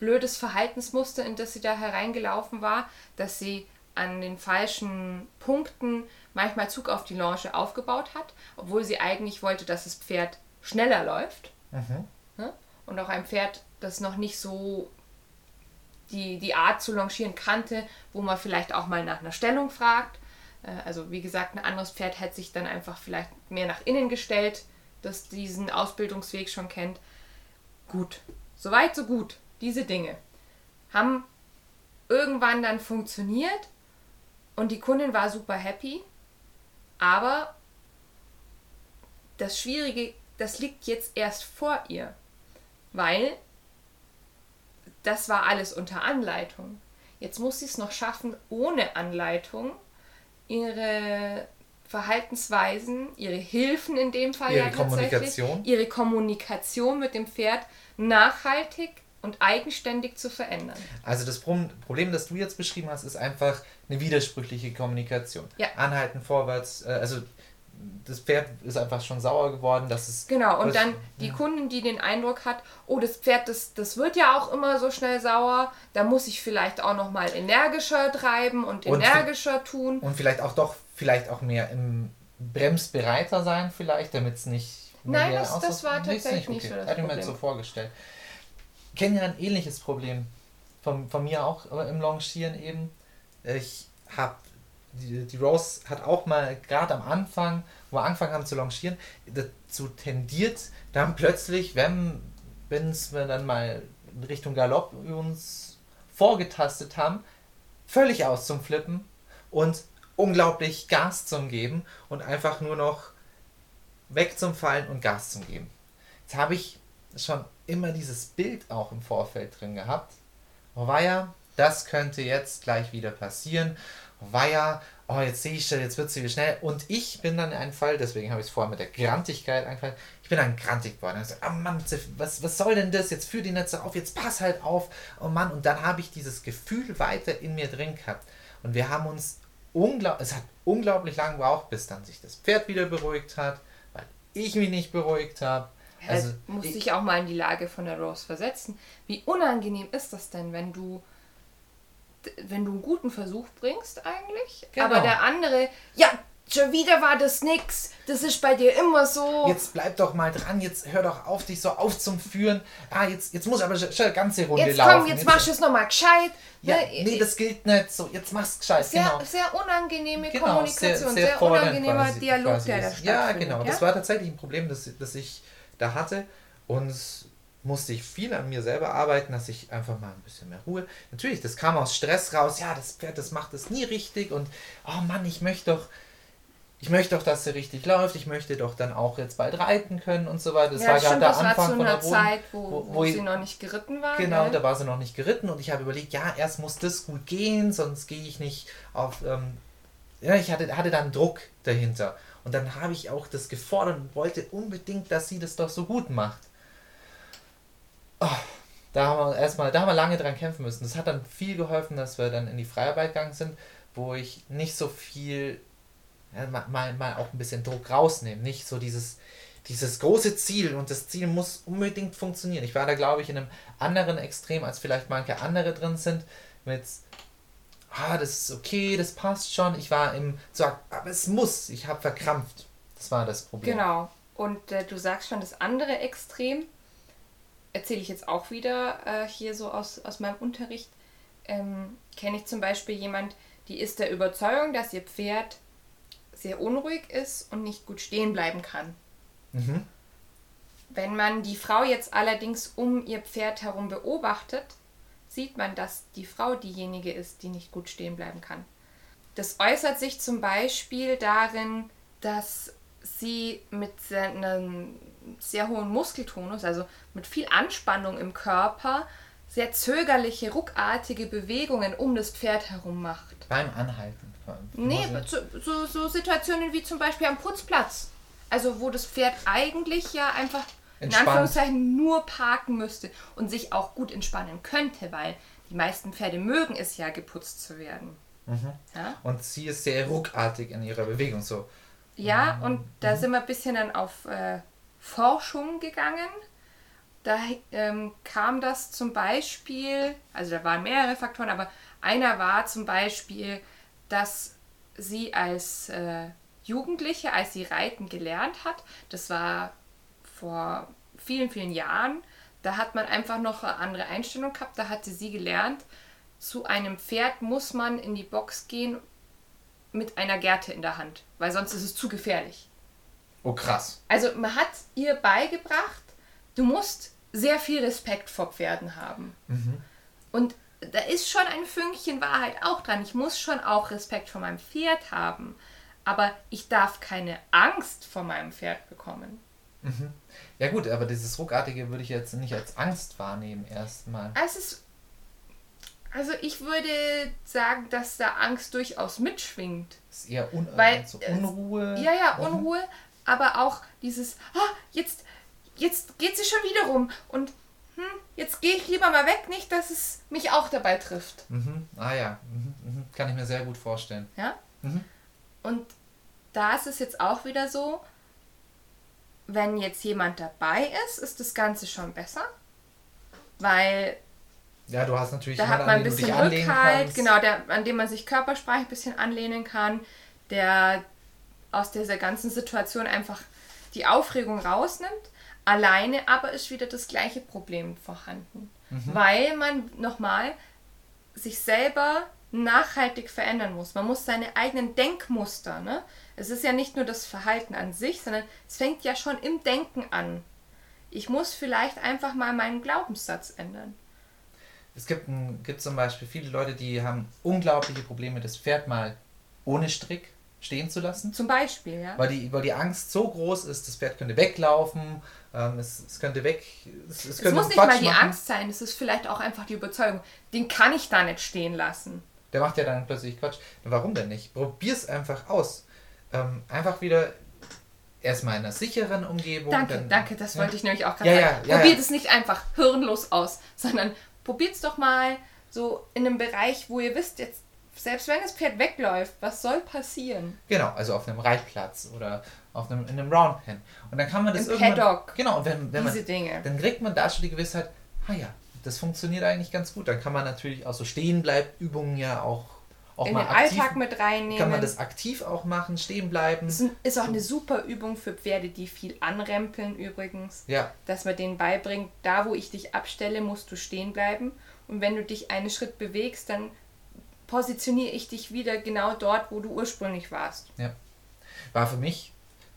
blödes Verhaltensmuster, in das sie da hereingelaufen war, dass sie an den falschen Punkten manchmal Zug auf die Longe aufgebaut hat, obwohl sie eigentlich wollte, dass das Pferd schneller läuft. Mhm. Ne? Und auch ein Pferd, das noch nicht so die, die Art zu longieren kannte, wo man vielleicht auch mal nach einer Stellung fragt. Äh, also wie gesagt, ein anderes Pferd hätte sich dann einfach vielleicht mehr nach innen gestellt, das diesen Ausbildungsweg schon kennt. Gut, soweit so gut. Diese Dinge haben irgendwann dann funktioniert und die Kundin war super happy. Aber das Schwierige, das liegt jetzt erst vor ihr, weil das war alles unter Anleitung. Jetzt muss sie es noch schaffen, ohne Anleitung ihre Verhaltensweisen, ihre Hilfen in dem Fall ihre ja Kommunikation. ihre Kommunikation mit dem Pferd nachhaltig und eigenständig zu verändern. Also das Problem, das du jetzt beschrieben hast, ist einfach eine widersprüchliche Kommunikation. Ja. Anhalten, vorwärts, äh, also das Pferd ist einfach schon sauer geworden, dass es. Genau, und dann die ja. Kundin, die den Eindruck hat, oh, das Pferd, das, das wird ja auch immer so schnell sauer, da muss ich vielleicht auch nochmal energischer treiben und energischer und, tun. Und vielleicht auch doch, vielleicht auch mehr im Bremsbereiter sein, vielleicht, damit es nicht. Nein, das, das war tatsächlich nicht, okay. nicht so das Hätte ich mir jetzt so vorgestellt. Ich kenne ja ein ähnliches Problem von, von mir auch im Longieren eben. Ich habe die, die Rose hat auch mal gerade am Anfang, wo wir angefangen haben zu longieren, dazu tendiert, dann plötzlich, wenn es wir dann mal in Richtung Galopp uns vorgetastet haben, völlig aus zum Flippen und unglaublich Gas zum Geben und einfach nur noch weg zum Fallen und Gas zum Geben. Jetzt habe ich schon immer dieses Bild auch im Vorfeld drin gehabt. Oh war ja, das könnte jetzt gleich wieder passieren war ja, oh, jetzt sehe ich schon, jetzt wird sie wieder schnell. Und ich bin dann ein Fall, deswegen habe ich es vorher mit der Grantigkeit angefangen, ich bin dann grantig geworden. Ich so, oh Mann, was, was soll denn das? Jetzt führ die Netze auf, jetzt pass halt auf. Oh Mann, und dann habe ich dieses Gefühl weiter in mir drin gehabt. Und wir haben uns unglaublich, es hat unglaublich lang gebraucht, bis dann sich das Pferd wieder beruhigt hat, weil ich mich nicht beruhigt habe. Also, also musste ich auch mal in die Lage von der Rose versetzen. Wie unangenehm ist das denn, wenn du wenn du einen guten Versuch bringst eigentlich, genau. aber der andere, ja, schon wieder war das nix. Das ist bei dir immer so. Jetzt bleib doch mal dran, jetzt hör doch auf, dich so aufzuführen. Ah, jetzt, jetzt muss aber schon eine ganze Runde jetzt laufen. Komm, jetzt, jetzt machst du es nochmal gescheit. Ja, ne? nee, das gilt nicht so. Jetzt machst du gescheit. Sehr, genau. sehr unangenehme genau, Kommunikation, sehr, sehr, sehr unangenehmer Dialog, der da. Ja, genau. Ja? Das war tatsächlich ein Problem, das, das ich da hatte. Und musste ich viel an mir selber arbeiten, dass ich einfach mal ein bisschen mehr Ruhe. Natürlich, das kam aus Stress raus. Ja, das Pferd, das macht es nie richtig und oh Mann, ich möchte doch, ich möchte doch, dass sie richtig läuft. Ich möchte doch dann auch jetzt bald reiten können und so weiter. Das ja, war gerade der Anfang war zu von der Zeit, wo, wo, wo, wo sie noch nicht geritten war. Genau, gell? da war sie noch nicht geritten und ich habe überlegt, ja, erst muss das gut gehen, sonst gehe ich nicht auf. Ähm, ja, ich hatte, hatte dann Druck dahinter. Und dann habe ich auch das gefordert und wollte unbedingt, dass sie das doch so gut macht. Oh, da haben wir erstmal, da haben wir lange dran kämpfen müssen. Das hat dann viel geholfen, dass wir dann in die Freiarbeit gegangen sind, wo ich nicht so viel, ja, mal, mal auch ein bisschen Druck rausnehmen. Nicht so dieses, dieses große Ziel und das Ziel muss unbedingt funktionieren. Ich war da, glaube ich, in einem anderen Extrem, als vielleicht manche andere drin sind, mit, ah, das ist okay, das passt schon. Ich war im, so, aber es muss, ich habe verkrampft. Das war das Problem. Genau. Und äh, du sagst schon, das andere Extrem, erzähle ich jetzt auch wieder äh, hier so aus, aus meinem Unterricht, ähm, kenne ich zum Beispiel jemand, die ist der Überzeugung, dass ihr Pferd sehr unruhig ist und nicht gut stehen bleiben kann. Mhm. Wenn man die Frau jetzt allerdings um ihr Pferd herum beobachtet, sieht man, dass die Frau diejenige ist, die nicht gut stehen bleiben kann. Das äußert sich zum Beispiel darin, dass sie mit einem sehr hohen Muskeltonus, also mit viel Anspannung im Körper, sehr zögerliche, ruckartige Bewegungen um das Pferd herum macht. Beim Anhalten. Nee, so, so, so Situationen wie zum Beispiel am Putzplatz. Also wo das Pferd eigentlich ja einfach Entspannt. in Anführungszeichen nur parken müsste und sich auch gut entspannen könnte, weil die meisten Pferde mögen es ja, geputzt zu werden. Mhm. Ja? Und sie ist sehr ruckartig in ihrer Bewegung. So. Ja, und da sind wir ein bisschen dann auf äh, Forschung gegangen. Da ähm, kam das zum Beispiel, also da waren mehrere Faktoren, aber einer war zum Beispiel, dass sie als äh, Jugendliche, als sie Reiten gelernt hat, das war vor vielen, vielen Jahren, da hat man einfach noch eine andere Einstellung gehabt, da hatte sie gelernt, zu einem Pferd muss man in die Box gehen mit einer Gerte in der Hand, weil sonst ist es zu gefährlich. Oh krass. Also man hat ihr beigebracht, du musst sehr viel Respekt vor Pferden haben. Mhm. Und da ist schon ein Fünkchen Wahrheit auch dran. Ich muss schon auch Respekt vor meinem Pferd haben. Aber ich darf keine Angst vor meinem Pferd bekommen. Mhm. Ja gut, aber dieses Ruckartige würde ich jetzt nicht als Angst wahrnehmen erstmal. Es ist, also ich würde sagen, dass da Angst durchaus mitschwingt. Es ist eher Un Weil, so Unruhe. ja, ja. Unruhe, aber auch dieses, oh, jetzt, jetzt geht sie schon wieder rum und hm, jetzt gehe ich lieber mal weg, nicht, dass es mich auch dabei trifft. Mhm. Ah ja, mhm. mhm. kann ich mir sehr gut vorstellen. Ja. Mhm. Und da ist es jetzt auch wieder so, wenn jetzt jemand dabei ist, ist das Ganze schon besser. Weil. Ja, du hast natürlich da hat man ein bisschen Rückhalt, genau, der, an dem man sich körpersprachlich ein bisschen anlehnen kann, der aus dieser ganzen Situation einfach die Aufregung rausnimmt. Alleine aber ist wieder das gleiche Problem vorhanden. Mhm. Weil man nochmal sich selber nachhaltig verändern muss. Man muss seine eigenen Denkmuster, ne? Es ist ja nicht nur das Verhalten an sich, sondern es fängt ja schon im Denken an. Ich muss vielleicht einfach mal meinen Glaubenssatz ändern. Es gibt, ein, gibt zum Beispiel viele Leute, die haben unglaubliche Probleme, das Pferd mal ohne Strick stehen zu lassen. Zum Beispiel, ja. Weil die, weil die Angst so groß ist, das Pferd könnte weglaufen, ähm, es, es könnte weg. Es, es, es muss nicht Quatsch mal die machen. Angst sein, es ist vielleicht auch einfach die Überzeugung, den kann ich da nicht stehen lassen. Der macht ja dann plötzlich Quatsch. Warum denn nicht? Probier's einfach aus ähm, einfach wieder erstmal in einer sicheren Umgebung. Danke, dann, danke, das ja. wollte ich nämlich auch gerade ja, sagen. Ja, probiert es nicht einfach hirnlos aus, sondern probiert es doch mal so in einem Bereich, wo ihr wisst, jetzt selbst wenn das Pferd wegläuft, was soll passieren? Genau, also auf einem Reitplatz oder auf einem, in einem Roundpen. Und dann kann man das Im. Paddock. Genau, und wenn, wenn diese man, Dinge. Dann kriegt man da schon die Gewissheit, ah ja, das funktioniert eigentlich ganz gut. Dann kann man natürlich auch so stehen bleibt Übungen ja auch auch in mal den aktiv, Alltag mit reinnehmen. Kann man das aktiv auch machen, stehen bleiben. Das ist auch eine super Übung für Pferde, die viel anrempeln übrigens. Ja. Dass man denen beibringt, da wo ich dich abstelle, musst du stehen bleiben. Und wenn du dich einen Schritt bewegst, dann positioniere ich dich wieder genau dort, wo du ursprünglich warst. Ja. War für mich,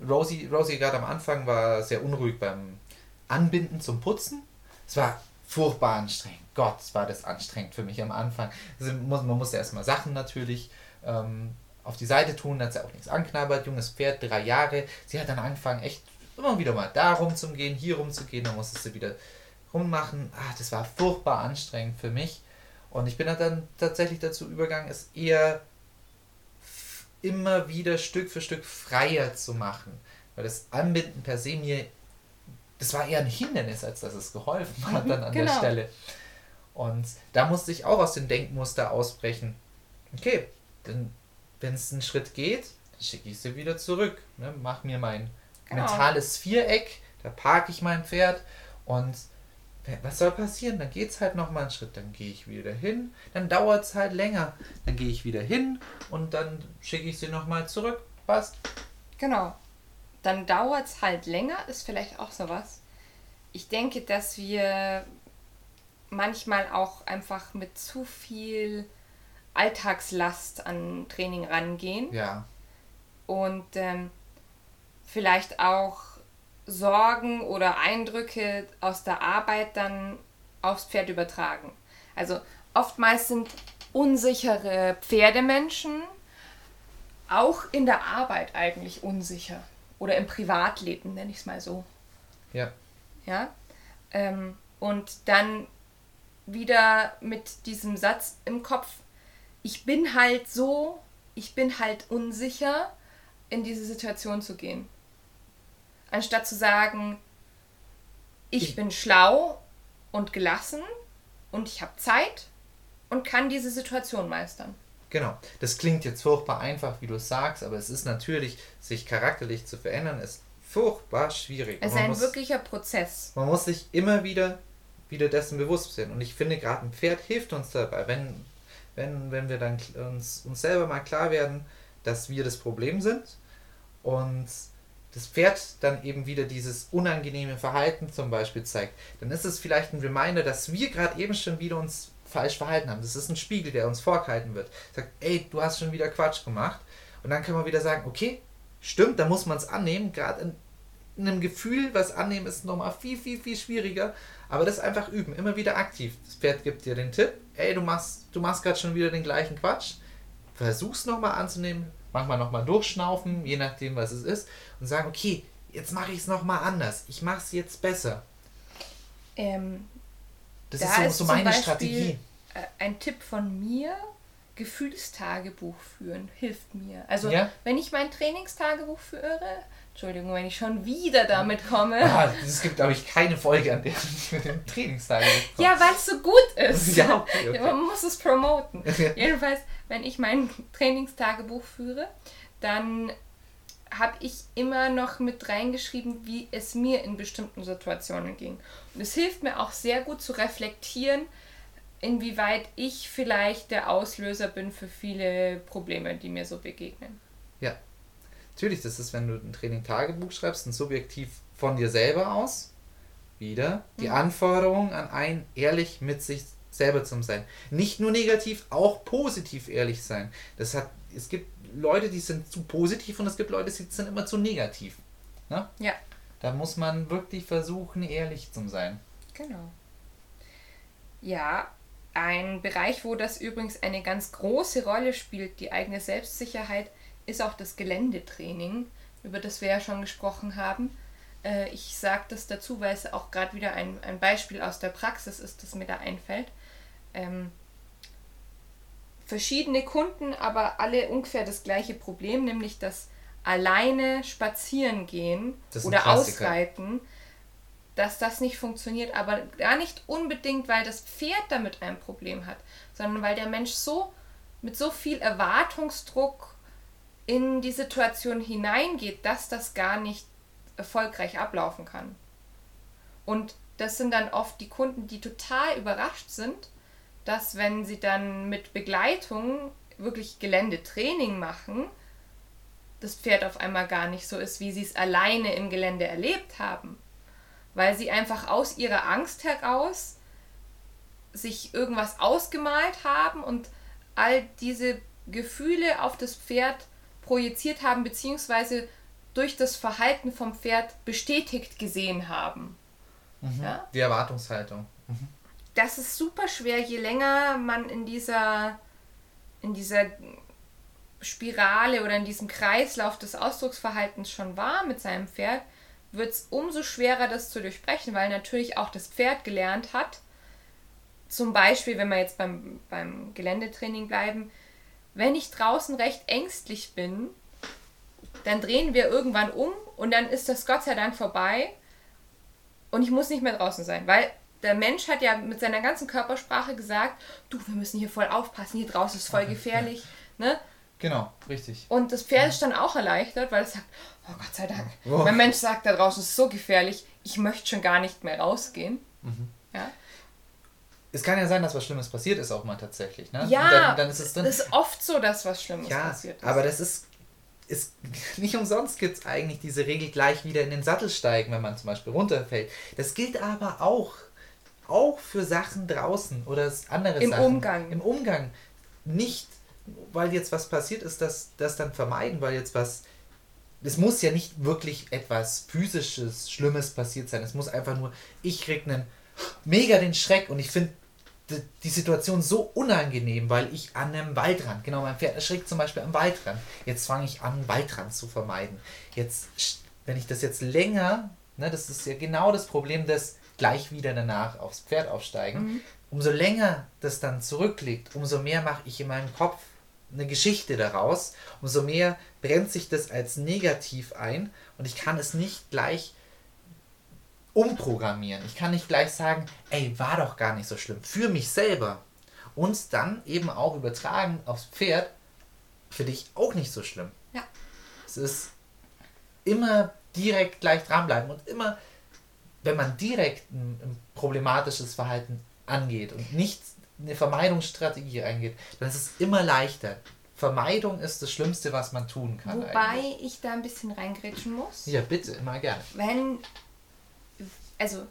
Rosie, Rosie gerade am Anfang war sehr unruhig beim Anbinden zum Putzen. Es war furchtbar anstrengend. Gott, war das anstrengend für mich am Anfang. Also muss, man musste erstmal Sachen natürlich ähm, auf die Seite tun, dass sie auch nichts anknabbert. Junges Pferd, drei Jahre. Sie hat dann angefangen, echt immer wieder mal da rumzugehen, hier rumzugehen, dann musste sie wieder rummachen. Ah, das war furchtbar anstrengend für mich. Und ich bin dann tatsächlich dazu übergegangen, es eher immer wieder Stück für Stück freier zu machen. Weil das Anbinden per se mir das war eher ein Hindernis, als dass es geholfen hat dann an genau. der Stelle. Und da musste ich auch aus dem Denkmuster ausbrechen. Okay, dann, wenn es einen Schritt geht, dann schicke ich sie wieder zurück. Ne? Mach mir mein genau. mentales Viereck, da parke ich mein Pferd und was soll passieren? Dann geht es halt nochmal einen Schritt, dann gehe ich wieder hin, dann dauert es halt länger, dann gehe ich wieder hin und dann schicke ich sie nochmal zurück. Passt. Genau dann dauert es halt länger, ist vielleicht auch sowas. Ich denke, dass wir manchmal auch einfach mit zu viel Alltagslast an Training rangehen. Ja. Und ähm, vielleicht auch Sorgen oder Eindrücke aus der Arbeit dann aufs Pferd übertragen. Also oftmals sind unsichere Pferdemenschen auch in der Arbeit eigentlich unsicher. Oder im Privatleben, nenne ich es mal so. Ja. Ja. Ähm, und dann wieder mit diesem Satz im Kopf, ich bin halt so, ich bin halt unsicher, in diese Situation zu gehen. Anstatt zu sagen, ich, ich bin schlau und gelassen und ich habe Zeit und kann diese Situation meistern. Genau. Das klingt jetzt furchtbar einfach, wie du es sagst, aber es ist natürlich, sich charakterlich zu verändern, ist furchtbar schwierig. Es ist ein wirklicher Prozess. Man muss sich immer wieder, wieder dessen bewusst sein. Und ich finde, gerade ein Pferd hilft uns dabei, wenn, wenn, wenn wir dann uns, uns selber mal klar werden, dass wir das Problem sind und das Pferd dann eben wieder dieses unangenehme Verhalten zum Beispiel zeigt, dann ist es vielleicht ein Reminder, dass wir gerade eben schon wieder uns falsch verhalten haben. Das ist ein Spiegel, der uns vorgehalten wird. Sagt, ey, du hast schon wieder Quatsch gemacht. Und dann kann man wieder sagen, okay, stimmt, da muss man es annehmen. Gerade in, einem Gefühl, was annehmen ist nochmal viel, viel, viel schwieriger. Aber das einfach üben, immer wieder aktiv. Das Pferd gibt dir den Tipp, ey, du machst, du machst gerade schon wieder den gleichen Quatsch. Versuch's nochmal anzunehmen, manchmal nochmal durchschnaufen, je nachdem, was es ist. Und sagen, okay, jetzt mache ich es nochmal anders. Ich mache es jetzt besser. Ähm, das da ist so, ist so meine Beispiel Strategie. Äh, ein Tipp von mir, Gefühlstagebuch führen, hilft mir. Also ja? wenn ich mein Trainingstagebuch führe, Entschuldigung, wenn ich schon wieder damit komme. Ah, es gibt, glaube ich, keine Folge, an der ich mit dem Trainingstagebuch komme. Ja, weil es so gut ist. ja, okay, okay. Man muss es promoten. Jedenfalls, wenn ich mein Trainingstagebuch führe, dann habe ich immer noch mit reingeschrieben, wie es mir in bestimmten Situationen ging. Und es hilft mir auch sehr gut zu reflektieren, inwieweit ich vielleicht der Auslöser bin für viele Probleme, die mir so begegnen. Ja, natürlich, das ist, wenn du ein Training-Tagebuch schreibst, ein subjektiv von dir selber aus. Wieder die mhm. Anforderung an ein ehrlich mit sich selber zu sein. Nicht nur negativ, auch positiv ehrlich sein. Das hat, es gibt Leute, die sind zu positiv und es gibt Leute, die sind immer zu negativ. Ne? Ja. Da muss man wirklich versuchen, ehrlich zu sein. Genau. Ja, ein Bereich, wo das übrigens eine ganz große Rolle spielt, die eigene Selbstsicherheit, ist auch das Geländetraining, über das wir ja schon gesprochen haben. Äh, ich sage das dazu, weil es auch gerade wieder ein, ein Beispiel aus der Praxis ist, das mir da einfällt. Ähm, verschiedene Kunden, aber alle ungefähr das gleiche Problem, nämlich das alleine spazieren gehen oder ausreiten, dass das nicht funktioniert, aber gar nicht unbedingt, weil das Pferd damit ein Problem hat, sondern weil der Mensch so mit so viel Erwartungsdruck in die Situation hineingeht, dass das gar nicht erfolgreich ablaufen kann. Und das sind dann oft die Kunden, die total überrascht sind, dass wenn sie dann mit Begleitung wirklich Geländetraining machen, das Pferd auf einmal gar nicht so ist, wie sie es alleine im Gelände erlebt haben. Weil sie einfach aus ihrer Angst heraus sich irgendwas ausgemalt haben und all diese Gefühle auf das Pferd projiziert haben, beziehungsweise durch das Verhalten vom Pferd bestätigt gesehen haben. Mhm. Ja? Die Erwartungshaltung. Mhm das ist super schwer, je länger man in dieser, in dieser Spirale oder in diesem Kreislauf des Ausdrucksverhaltens schon war mit seinem Pferd, wird es umso schwerer, das zu durchbrechen, weil natürlich auch das Pferd gelernt hat, zum Beispiel, wenn wir jetzt beim, beim Geländetraining bleiben, wenn ich draußen recht ängstlich bin, dann drehen wir irgendwann um und dann ist das Gott sei Dank vorbei und ich muss nicht mehr draußen sein, weil der Mensch hat ja mit seiner ganzen Körpersprache gesagt, du, wir müssen hier voll aufpassen, hier draußen ist voll gefährlich. Ja. Ne? Genau, richtig. Und das Pferd ist dann auch erleichtert, weil es sagt, oh Gott sei Dank. Oh. Mein Mensch sagt, da draußen ist so gefährlich, ich möchte schon gar nicht mehr rausgehen. Mhm. Es kann ja sein, dass was Schlimmes passiert ist auch mal tatsächlich. Ne? Ja, dann, dann ist es dann, ist oft so, dass was Schlimmes ja, passiert ist. aber das ist, ist nicht umsonst gibt es eigentlich diese Regel gleich wieder in den Sattel steigen, wenn man zum Beispiel runterfällt. Das gilt aber auch auch für Sachen draußen oder andere Im Sachen. Im Umgang. Im Umgang. Nicht, weil jetzt was passiert ist, das, das dann vermeiden, weil jetzt was es muss ja nicht wirklich etwas physisches, Schlimmes passiert sein. Es muss einfach nur, ich krieg einen mega den Schreck und ich finde die Situation so unangenehm, weil ich an einem Waldrand, genau, mein Pferd erschreckt zum Beispiel am Waldrand. Jetzt fange ich an, Waldrand zu vermeiden. Jetzt, wenn ich das jetzt länger, ne, das ist ja genau das Problem, dass gleich wieder danach aufs Pferd aufsteigen. Mhm. Umso länger das dann zurückliegt, umso mehr mache ich in meinem Kopf eine Geschichte daraus, umso mehr brennt sich das als negativ ein und ich kann es nicht gleich umprogrammieren. Ich kann nicht gleich sagen, ey, war doch gar nicht so schlimm. Für mich selber. Und dann eben auch übertragen aufs Pferd, für dich auch nicht so schlimm. Ja. Es ist immer direkt gleich dranbleiben und immer, wenn man direkt ein, ein problematisches Verhalten angeht und nicht eine Vermeidungsstrategie eingeht, dann ist es immer leichter. Vermeidung ist das Schlimmste, was man tun kann. Wobei eigentlich. ich da ein bisschen reingrätschen muss. Ja, bitte, immer gerne. Wenn, also,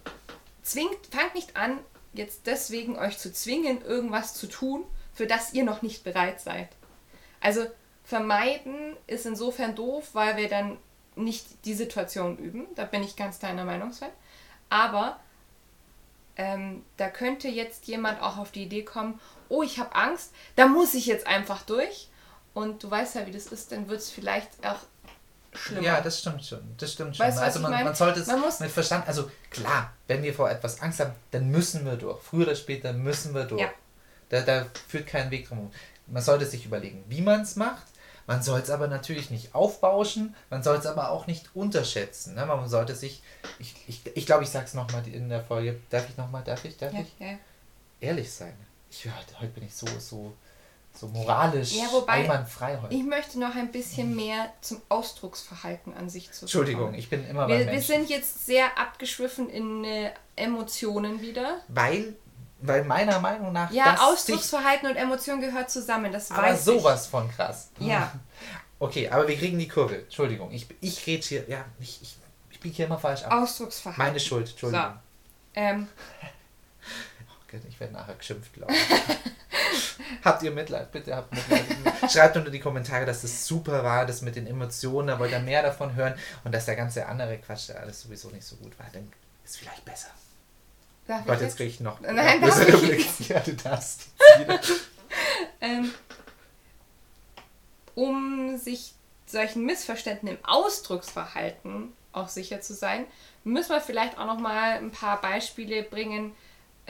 zwingt, fangt nicht an, jetzt deswegen euch zu zwingen, irgendwas zu tun, für das ihr noch nicht bereit seid. Also, vermeiden ist insofern doof, weil wir dann nicht die Situation üben. Da bin ich ganz deiner Meinung, Sven. Aber ähm, da könnte jetzt jemand auch auf die Idee kommen, oh, ich habe Angst, da muss ich jetzt einfach durch. Und du weißt ja, wie das ist, dann wird es vielleicht auch schlimmer. Ja, das stimmt schon. Das stimmt schon. Weißt, also man, man, sollte es man mit Verstand, also klar, wenn wir vor etwas Angst haben, dann müssen wir durch. Früher oder später müssen wir durch. Ja. Da, da führt kein Weg drum. Man sollte sich überlegen, wie man es macht man soll es aber natürlich nicht aufbauschen, man soll es aber auch nicht unterschätzen. Ne? Man sollte sich, ich glaube, ich, ich, glaub, ich sage es nochmal in der Folge, darf ich nochmal, darf ich, darf ja, ich? Ja. Ehrlich sein. Ich, heute, heute bin ich so, so, so moralisch ja, wobei, einwandfrei heute. Ich möchte noch ein bisschen mehr zum Ausdrucksverhalten an sich zu Entschuldigung, ich bin immer wir, wir sind jetzt sehr abgeschwiffen in äh, Emotionen wieder. Weil weil meiner Meinung nach. Ja, Ausdrucksverhalten und Emotion gehört zusammen, das aber weiß sowas ich. von krass. Ja. Okay, aber wir kriegen die Kurve. Entschuldigung, ich, ich rede hier. Ja, ich, ich, ich biege hier immer falsch ab. Ausdrucksverhalten. Meine Schuld, Entschuldigung. So. Ähm. Ich werde nachher geschimpft, glaube ich. habt ihr Mitleid? Bitte habt Mitleid. Schreibt unter die Kommentare, dass das super war, das mit den Emotionen, da wollt ihr mehr davon hören und dass der ganze andere Quatsch da alles sowieso nicht so gut war. Dann ist vielleicht besser. Darf Gott, jetzt kriege ich noch. Nein, darf ich Blick. Ja, du darfst. ähm, um sich solchen Missverständnissen im Ausdrucksverhalten auch sicher zu sein, müssen wir vielleicht auch noch mal ein paar Beispiele bringen,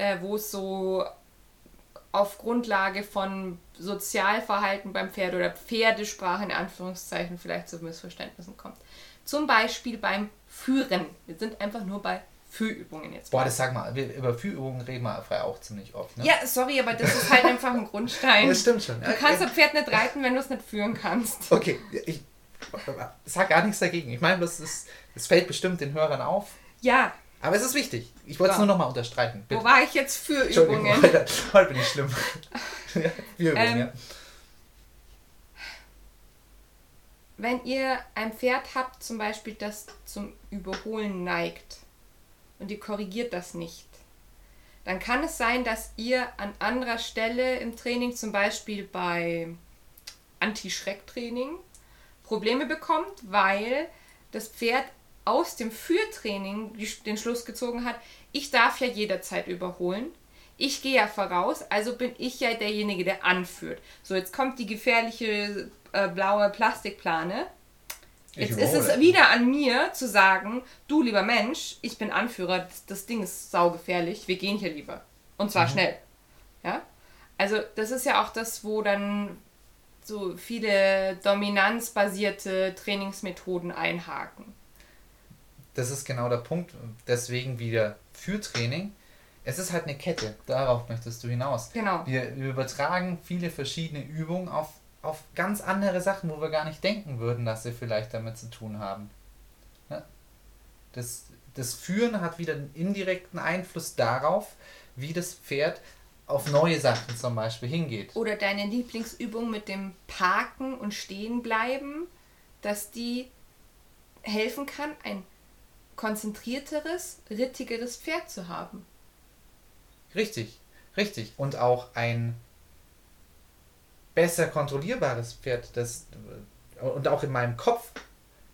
äh, wo es so auf Grundlage von Sozialverhalten beim Pferd oder Pferdesprache in Anführungszeichen vielleicht zu Missverständnissen kommt. Zum Beispiel beim Führen. Wir sind einfach nur bei Führübungen jetzt. Boah, das sag mal, wir, über Führübungen reden wir frei auch ziemlich oft. Ne? Ja, sorry, aber das ist halt einfach ein Grundstein. Das stimmt schon. Du kannst das Pferd nicht reiten, wenn du es nicht führen kannst. Okay, ich sag gar nichts dagegen. Ich meine, das, ist, das fällt bestimmt den Hörern auf. Ja. Aber es ist wichtig. Ich wollte es nur nochmal unterstreichen. Bitte. Wo war ich jetzt für Übungen? Heute, heute bin ich schlimm. ja, Führübungen, ähm, ja. Wenn ihr ein Pferd habt, zum Beispiel, das zum Überholen neigt, und ihr korrigiert das nicht, dann kann es sein, dass ihr an anderer Stelle im Training, zum Beispiel bei Anti-Schreck-Training, Probleme bekommt, weil das Pferd aus dem Führtraining den Schluss gezogen hat, ich darf ja jederzeit überholen. Ich gehe ja voraus, also bin ich ja derjenige, der anführt. So, jetzt kommt die gefährliche äh, blaue Plastikplane Jetzt ist es wieder an mir zu sagen, du lieber Mensch, ich bin Anführer, das, das Ding ist saugefährlich, wir gehen hier lieber. Und zwar mhm. schnell. Ja? Also das ist ja auch das, wo dann so viele dominanzbasierte Trainingsmethoden einhaken. Das ist genau der Punkt. Deswegen wieder für Training. Es ist halt eine Kette. Darauf möchtest du hinaus. Genau. Wir, wir übertragen viele verschiedene Übungen auf auf ganz andere Sachen, wo wir gar nicht denken würden, dass sie vielleicht damit zu tun haben. Ja? Das, das Führen hat wieder einen indirekten Einfluss darauf, wie das Pferd auf neue Sachen zum Beispiel hingeht. Oder deine Lieblingsübung mit dem Parken und Stehenbleiben, dass die helfen kann, ein konzentrierteres, rittigeres Pferd zu haben. Richtig, richtig. Und auch ein besser kontrollierbares Pferd, das und auch in meinem Kopf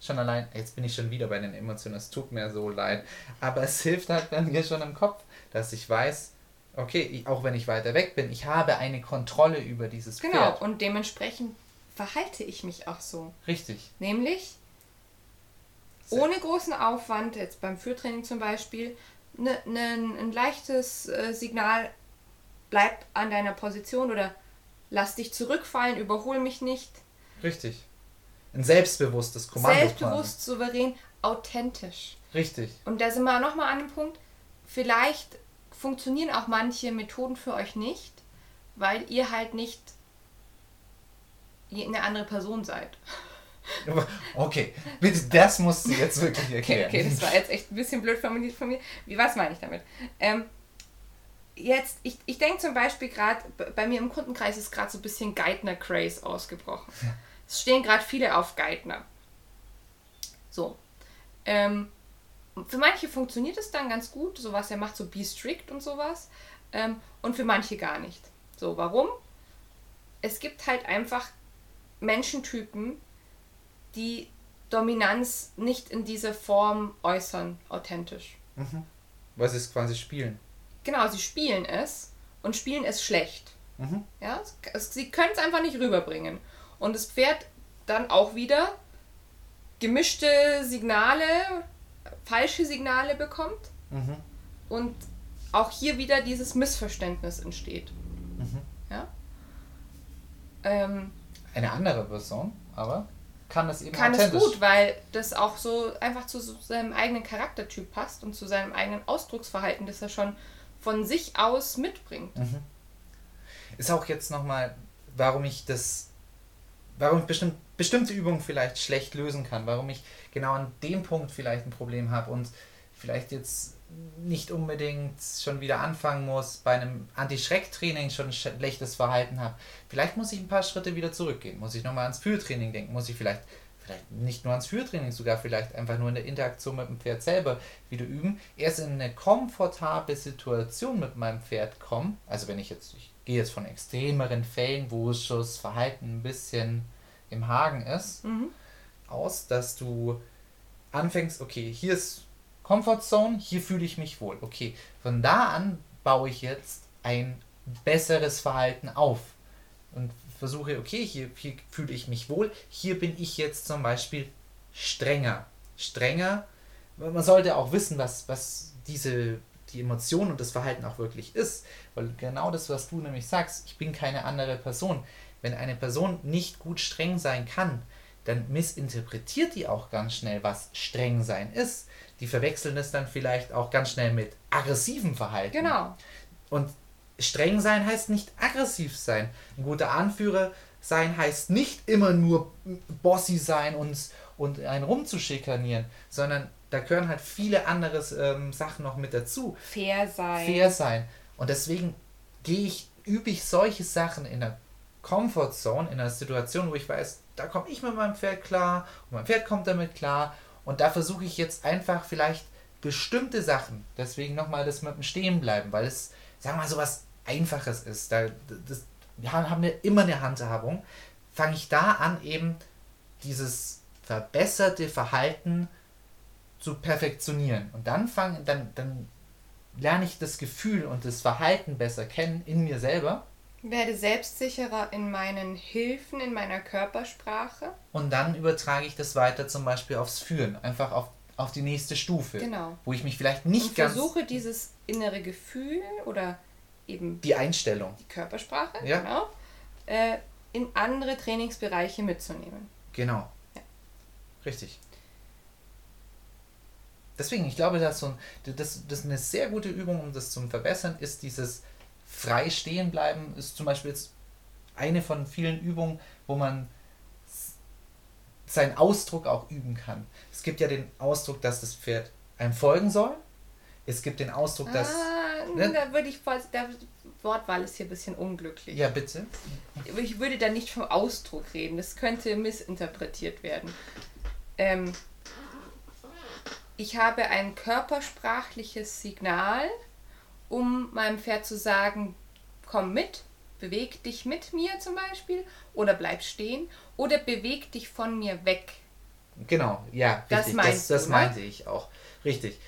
schon allein, jetzt bin ich schon wieder bei den Emotionen, es tut mir so leid, aber es hilft halt bei mir schon im Kopf, dass ich weiß, okay, ich, auch wenn ich weiter weg bin, ich habe eine Kontrolle über dieses genau, Pferd. Genau, und dementsprechend verhalte ich mich auch so. Richtig. Nämlich. Ohne großen Aufwand, jetzt beim Führtraining zum Beispiel, ne, ne, ein leichtes äh, Signal, bleib an deiner Position oder lass dich zurückfallen, überhol mich nicht. Richtig. Ein selbstbewusstes Kommando. Selbstbewusst, souverän, authentisch. Richtig. Und da sind wir nochmal an dem Punkt, vielleicht funktionieren auch manche Methoden für euch nicht, weil ihr halt nicht eine andere Person seid. Okay, bitte, das musst du jetzt wirklich erklären. Okay, okay das war jetzt echt ein bisschen blöd formuliert von mir. Wie, was meine ich damit? Ähm, jetzt, ich, ich denke zum Beispiel gerade, bei mir im Kundenkreis ist gerade so ein bisschen Geithner-Craze ausgebrochen. Es stehen gerade viele auf Geithner. So. Ähm, für manche funktioniert es dann ganz gut, so was er macht, so Be Strict und sowas. Ähm, und für manche gar nicht. So, warum? Es gibt halt einfach Menschentypen, die Dominanz nicht in dieser Form äußern, authentisch. Mhm. Weil sie es quasi spielen. Genau, sie spielen es und spielen es schlecht. Mhm. Ja, sie können es einfach nicht rüberbringen. Und das Pferd dann auch wieder gemischte Signale, falsche Signale bekommt. Mhm. Und auch hier wieder dieses Missverständnis entsteht. Mhm. Ja? Ähm, Eine andere Person, aber kann das eben Kann es gut, weil das auch so einfach zu seinem eigenen Charaktertyp passt und zu seinem eigenen Ausdrucksverhalten, das er schon von sich aus mitbringt. Mhm. Ist auch jetzt nochmal, warum ich das warum ich bestimmt, bestimmte Übungen vielleicht schlecht lösen kann, warum ich genau an dem Punkt vielleicht ein Problem habe und vielleicht jetzt nicht unbedingt schon wieder anfangen muss, bei einem Anti-Schreck-Training schon ein schlechtes Verhalten habe. Vielleicht muss ich ein paar Schritte wieder zurückgehen, muss ich nochmal ans Führtraining denken, muss ich vielleicht, vielleicht nicht nur ans Führtraining, sogar vielleicht einfach nur in der Interaktion mit dem Pferd selber wieder üben, erst in eine komfortable Situation mit meinem Pferd kommen, also wenn ich jetzt, ich gehe jetzt von extremeren Fällen, wo das Verhalten ein bisschen im Hagen ist, mhm. aus, dass du anfängst, okay, hier ist Comfort Zone, hier fühle ich mich wohl. Okay, von da an baue ich jetzt ein besseres Verhalten auf und versuche, okay, hier, hier fühle ich mich wohl, hier bin ich jetzt zum Beispiel strenger. Strenger, man sollte auch wissen, was, was diese die Emotion und das Verhalten auch wirklich ist. Weil genau das, was du nämlich sagst, ich bin keine andere Person. Wenn eine Person nicht gut streng sein kann, dann missinterpretiert die auch ganz schnell, was streng sein ist. Die verwechseln es dann vielleicht auch ganz schnell mit aggressivem Verhalten. Genau. Und streng sein heißt nicht aggressiv sein. Ein guter Anführer sein heißt nicht immer nur bossy sein und, und einen rumzuschikanieren, sondern da gehören halt viele andere ähm, Sachen noch mit dazu. Fair sein. Fair sein. Und deswegen gehe ich, übe ich solche Sachen in der Comfort Zone, in einer Situation, wo ich weiß, da komme ich mit meinem Pferd klar und mein Pferd kommt damit klar. Und da versuche ich jetzt einfach vielleicht bestimmte Sachen, deswegen nochmal das mit dem Stehenbleiben, weil es, sagen wir mal, so was Einfaches ist. Da, das, wir haben wir immer eine Handhabung. Fange ich da an, eben dieses verbesserte Verhalten zu perfektionieren. Und dann fange, dann, dann lerne ich das Gefühl und das Verhalten besser kennen in mir selber. Werde selbstsicherer in meinen Hilfen, in meiner Körpersprache. Und dann übertrage ich das weiter zum Beispiel aufs Führen, einfach auf, auf die nächste Stufe. Genau. Wo ich mich vielleicht nicht und ganz. versuche dieses innere Gefühl oder eben. Die Einstellung. Die Körpersprache, ja. genau. Äh, in andere Trainingsbereiche mitzunehmen. Genau. Ja. Richtig. Deswegen, ich glaube, dass so ein, das, das ist eine sehr gute Übung, um das zu verbessern, ist dieses frei stehen bleiben, ist zum Beispiel jetzt eine von vielen Übungen, wo man seinen Ausdruck auch üben kann. Es gibt ja den Ausdruck, dass das Pferd einem folgen soll. Es gibt den Ausdruck, dass. Ah, ne? Da würde ich voll, der Wortwahl ist hier ein bisschen unglücklich. Ja, bitte. Ich würde da nicht vom Ausdruck reden. Das könnte missinterpretiert werden. Ähm, ich habe ein körpersprachliches Signal, um meinem Pferd zu sagen, komm mit, beweg dich mit mir zum Beispiel oder bleib stehen oder beweg dich von mir weg. Genau, ja, Das meinst das, das du, ne? meinte ich auch. Richtig.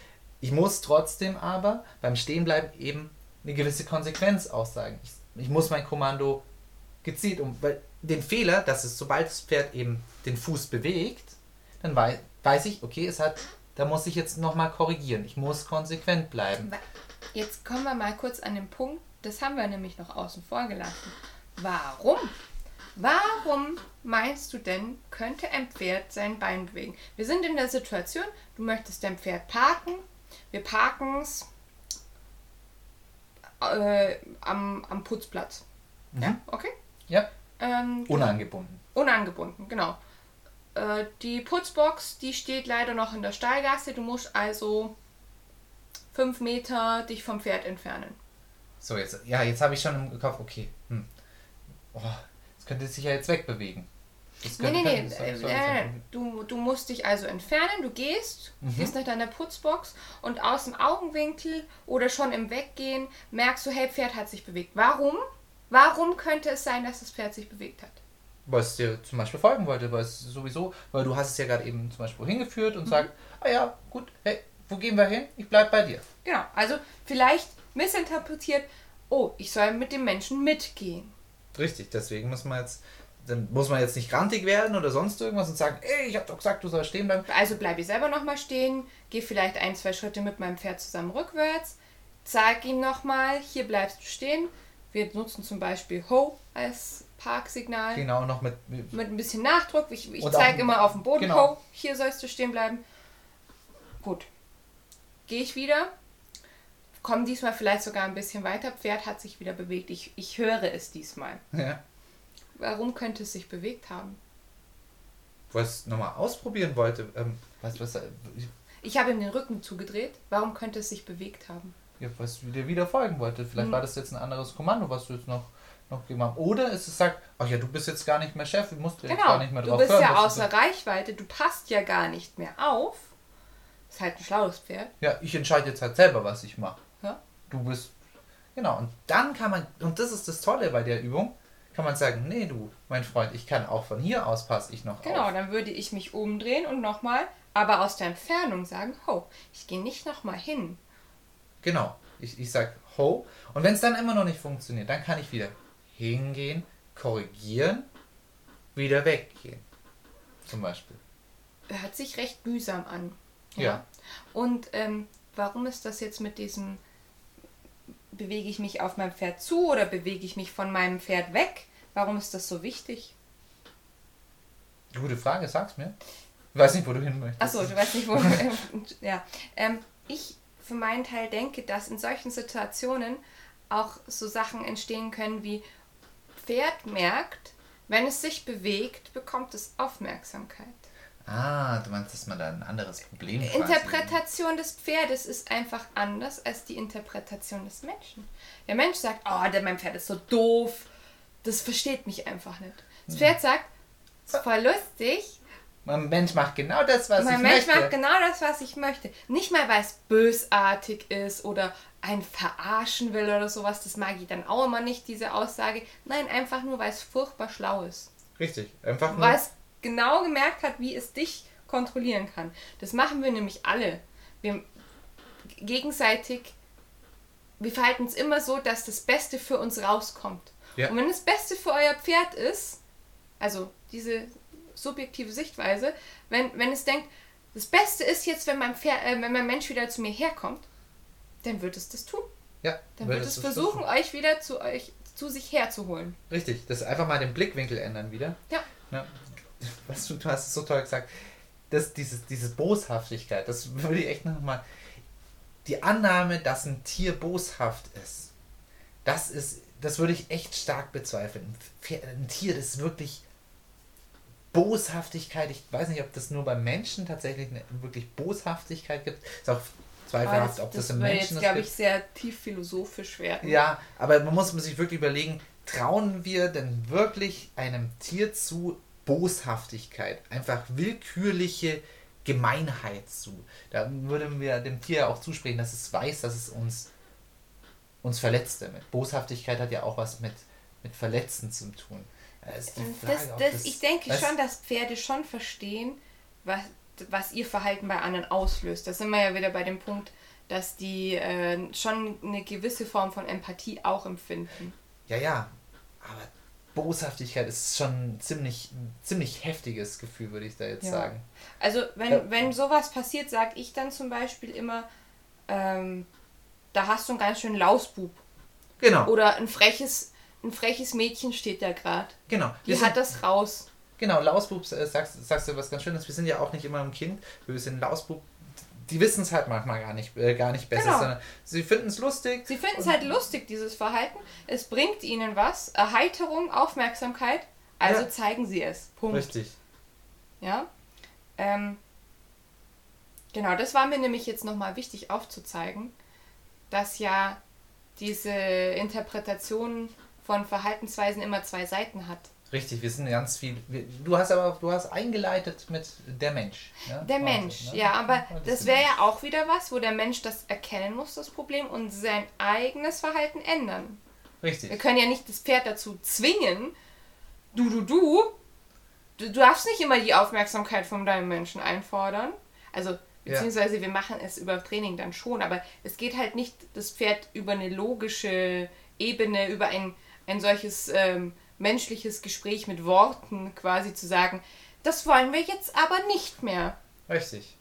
Ich muss trotzdem aber beim Stehenbleiben eben eine gewisse Konsequenz aussagen. Ich, ich muss mein Kommando gezielt um, weil den Fehler, dass es, sobald das Pferd eben den Fuß bewegt, dann wei weiß ich, okay, es hat, da muss ich jetzt nochmal korrigieren. Ich muss konsequent bleiben. Jetzt kommen wir mal kurz an den Punkt, das haben wir nämlich noch außen vor gelassen. Warum? Warum meinst du denn, könnte ein Pferd sein Bein bewegen? Wir sind in der Situation, du möchtest dein Pferd parken, wir parken es äh, am, am Putzplatz. Ja, okay? Ja, Ähm, unangebunden. Unangebunden, genau. Äh, die Putzbox, die steht leider noch in der Stallgasse. Du musst also fünf Meter dich vom Pferd entfernen. So, jetzt, ja, jetzt habe ich schon im Kopf, okay, hm. oh, das könnte sich ja jetzt wegbewegen. Das Nee, nee, nee. äh, äh, du, du musst dich also entfernen, du gehst, Mhm. gehst nach deiner Putzbox und aus dem Augenwinkel oder schon im Weggehen merkst du, hey, Pferd hat sich bewegt. Warum? Warum könnte es sein, dass das Pferd sich bewegt hat? weil es dir zum Beispiel folgen wollte, weil es sowieso, weil du hast es ja gerade eben zum Beispiel hingeführt Mhm. und sagt, ah ja, gut, hey, wo gehen wir hin? Ich bleib bei dir. Genau, also vielleicht missinterpretiert, oh, ich soll mit dem Menschen mitgehen. Richtig, deswegen muss man jetzt, dann muss man jetzt nicht grantig werden oder sonst irgendwas und sagen, ey, ich hab doch gesagt, du sollst stehen bleiben. Also bleibe ich selber nochmal stehen, gehe vielleicht ein, zwei Schritte mit meinem Pferd zusammen rückwärts, zeig ihm nochmal, hier bleibst du stehen. Wir nutzen zum Beispiel Ho als Parksignal. Genau, noch mit, mit Mit ein bisschen Nachdruck. Ich, ich zeige immer auf dem Boden, genau. Ho, hier sollst du stehen bleiben. Gut. Gehe ich wieder. Komme diesmal vielleicht sogar ein bisschen weiter. Pferd hat sich wieder bewegt. Ich, ich höre es diesmal. ja, Warum könnte es sich bewegt haben? wo es nochmal ausprobieren wollte. Ähm, du was, äh, Ich habe ihm den Rücken zugedreht. Warum könnte es sich bewegt haben? ja, was dir wieder folgen wollte. Vielleicht Hm. war das jetzt ein anderes Kommando, was du jetzt noch, noch gemacht hast. Oder es sagt, ach ja, du bist jetzt gar nicht mehr Chef, du musst jetzt gar nicht mehr Genau. Du drauf bist hören. ja was du außer Reichweite. Du passt ja gar nicht mehr auf. Ist halt ein schlaues Pferd. Ja, ich entscheide jetzt halt selber, was ich mache. Ja. Du bist. Genau, und dann kann man, und das ist das Tolle bei der Übung, kann man sagen, nee, du, mein Freund, ich kann auch von hier aus passe ich noch Genau, auf. dann würde ich mich umdrehen und nochmal, aber aus der Entfernung sagen, ho, ich gehe nicht nochmal hin. Genau. Ich, ich sag ho. Und wenn es dann immer noch nicht funktioniert, dann kann ich wieder hingehen, korrigieren, wieder weggehen. Zum Beispiel. Hört sich recht mühsam an. Ja. Und ähm, warum ist das jetzt mit diesem, bewege ich mich auf mein Pferd zu oder bewege ich mich von meinem Pferd weg? Warum ist das so wichtig? Gute Frage, sag's mir. Ich weiß nicht, wo du hin möchtest. Achso, du weißt nicht, wo. ja. Ähm, ich für meinen Teil denke, dass in solchen Situationen auch so Sachen entstehen können wie Pferd merkt, wenn es sich bewegt, bekommt es Aufmerksamkeit. Ah, du meinst, dass man da ein anderes Problem quasi- Interpretation des Pferdes ist einfach anders als die Interpretation des Menschen. Der Mensch sagt, oh, der, mein Pferd ist so doof, das versteht mich einfach nicht. Das Pferd sagt, ist voll lustig, Mein Mensch macht genau das, was mein ich Mensch möchte. macht genau das, was ich möchte. Nicht mal, weil es bösartig ist oder einen verarschen will oder sowas. Das mag ich dann auch immer nicht, diese Aussage. Nein, einfach nur, weil es furchtbar schlau ist. Richtig. Einfach nur. Weil es genau gemerkt hat, wie es dich kontrollieren kann. Das machen wir nämlich alle. Wir gegenseitig, wir verhalten uns immer so, dass das Beste für uns rauskommt. Ja. Und wenn das Beste für euer Pferd ist, also diese subjektive Sichtweise, wenn, wenn es denkt, das Beste ist jetzt, wenn mein, Pferd, äh, wenn mein Mensch wieder zu mir herkommt, dann wird es das tun. ja, Dann wird es versuchen, euch wieder zu euch zu sich herzuholen. Richtig, das einfach mal den Blickwinkel ändern wieder. Ja. Ne? Was du, du hast es so toll gesagt. Das, dieses, diese Boshaftigkeit, das würde ich echt nochmal. Die Annahme, dass ein Tier boshaft ist, das ist, das würde ich echt stark bezweifeln. Ein, Tier, das wirklich Boshaftigkeit, ich weiß nicht, ob das nur beim Menschen tatsächlich eine wirklich Boshaftigkeit gibt. Ist auch zweifelhaft, ob das, im würde Menschen jetzt, das glaube ich, sehr tief philosophisch werden. Ja, aber man muss sich wirklich überlegen, trauen wir denn wirklich einem Tier zu Boshaftigkeit, einfach willkürliche Gemeinheit zu? Da würden wir dem Tier auch zusprechen, dass es weiß, dass es uns, uns verletzt damit. Boshaftigkeit hat ja auch was mit, mit Verletzen zu tun. Da die Frage, Das, ob das, ich denke schon, dass Pferde schon verstehen, was, was ihr Verhalten bei anderen auslöst. Da sind wir ja wieder bei dem Punkt, dass die äh, schon eine gewisse Form von Empathie auch empfinden. Ja, ja, aber Boshaftigkeit ist schon ein ziemlich, ziemlich heftiges Gefühl, würde ich da jetzt ja. sagen. Also wenn, ja. wenn sowas passiert, sage ich dann zum Beispiel immer, ähm, da hast du einen ganz schönen Lausbub. Genau. Oder ein freches, ein freches Mädchen steht da gerade. Genau. Die sind, hat das raus. Genau, Lausbub, äh, sagst, sagst du was ganz Schönes. Wir sind ja auch nicht immer ein Kind. Wir sind Lausbub. Die wissen es halt manchmal gar nicht, äh, gar nicht besser, genau. sondern sie finden es lustig. Sie finden es halt lustig, dieses Verhalten. Es bringt ihnen was. Erheiterung, Aufmerksamkeit. Also ja. zeigen sie es. Punkt. Richtig. Ja. Ähm, genau, das war mir nämlich jetzt nochmal wichtig aufzuzeigen, dass ja diese Interpretation von Verhaltensweisen immer zwei Seiten hat. Richtig, wir sind ganz viel. Du hast aber du hast eingeleitet mit der Mensch. Ja? Der Mensch, also, ne? ja, aber das, das wäre ja auch wieder was, wo der Mensch das erkennen muss, das Problem, und sein eigenes Verhalten ändern. Richtig. Wir können ja nicht das Pferd dazu zwingen, du, du, du, du darfst nicht immer die Aufmerksamkeit von deinem Menschen einfordern. Also Beziehungsweise ja. wir machen es über Training dann schon, aber es geht halt nicht das Pferd über eine logische Ebene, über ein, ein solches ähm, menschliches Gespräch mit Worten quasi zu sagen, das wollen wir jetzt aber nicht mehr. Richtig,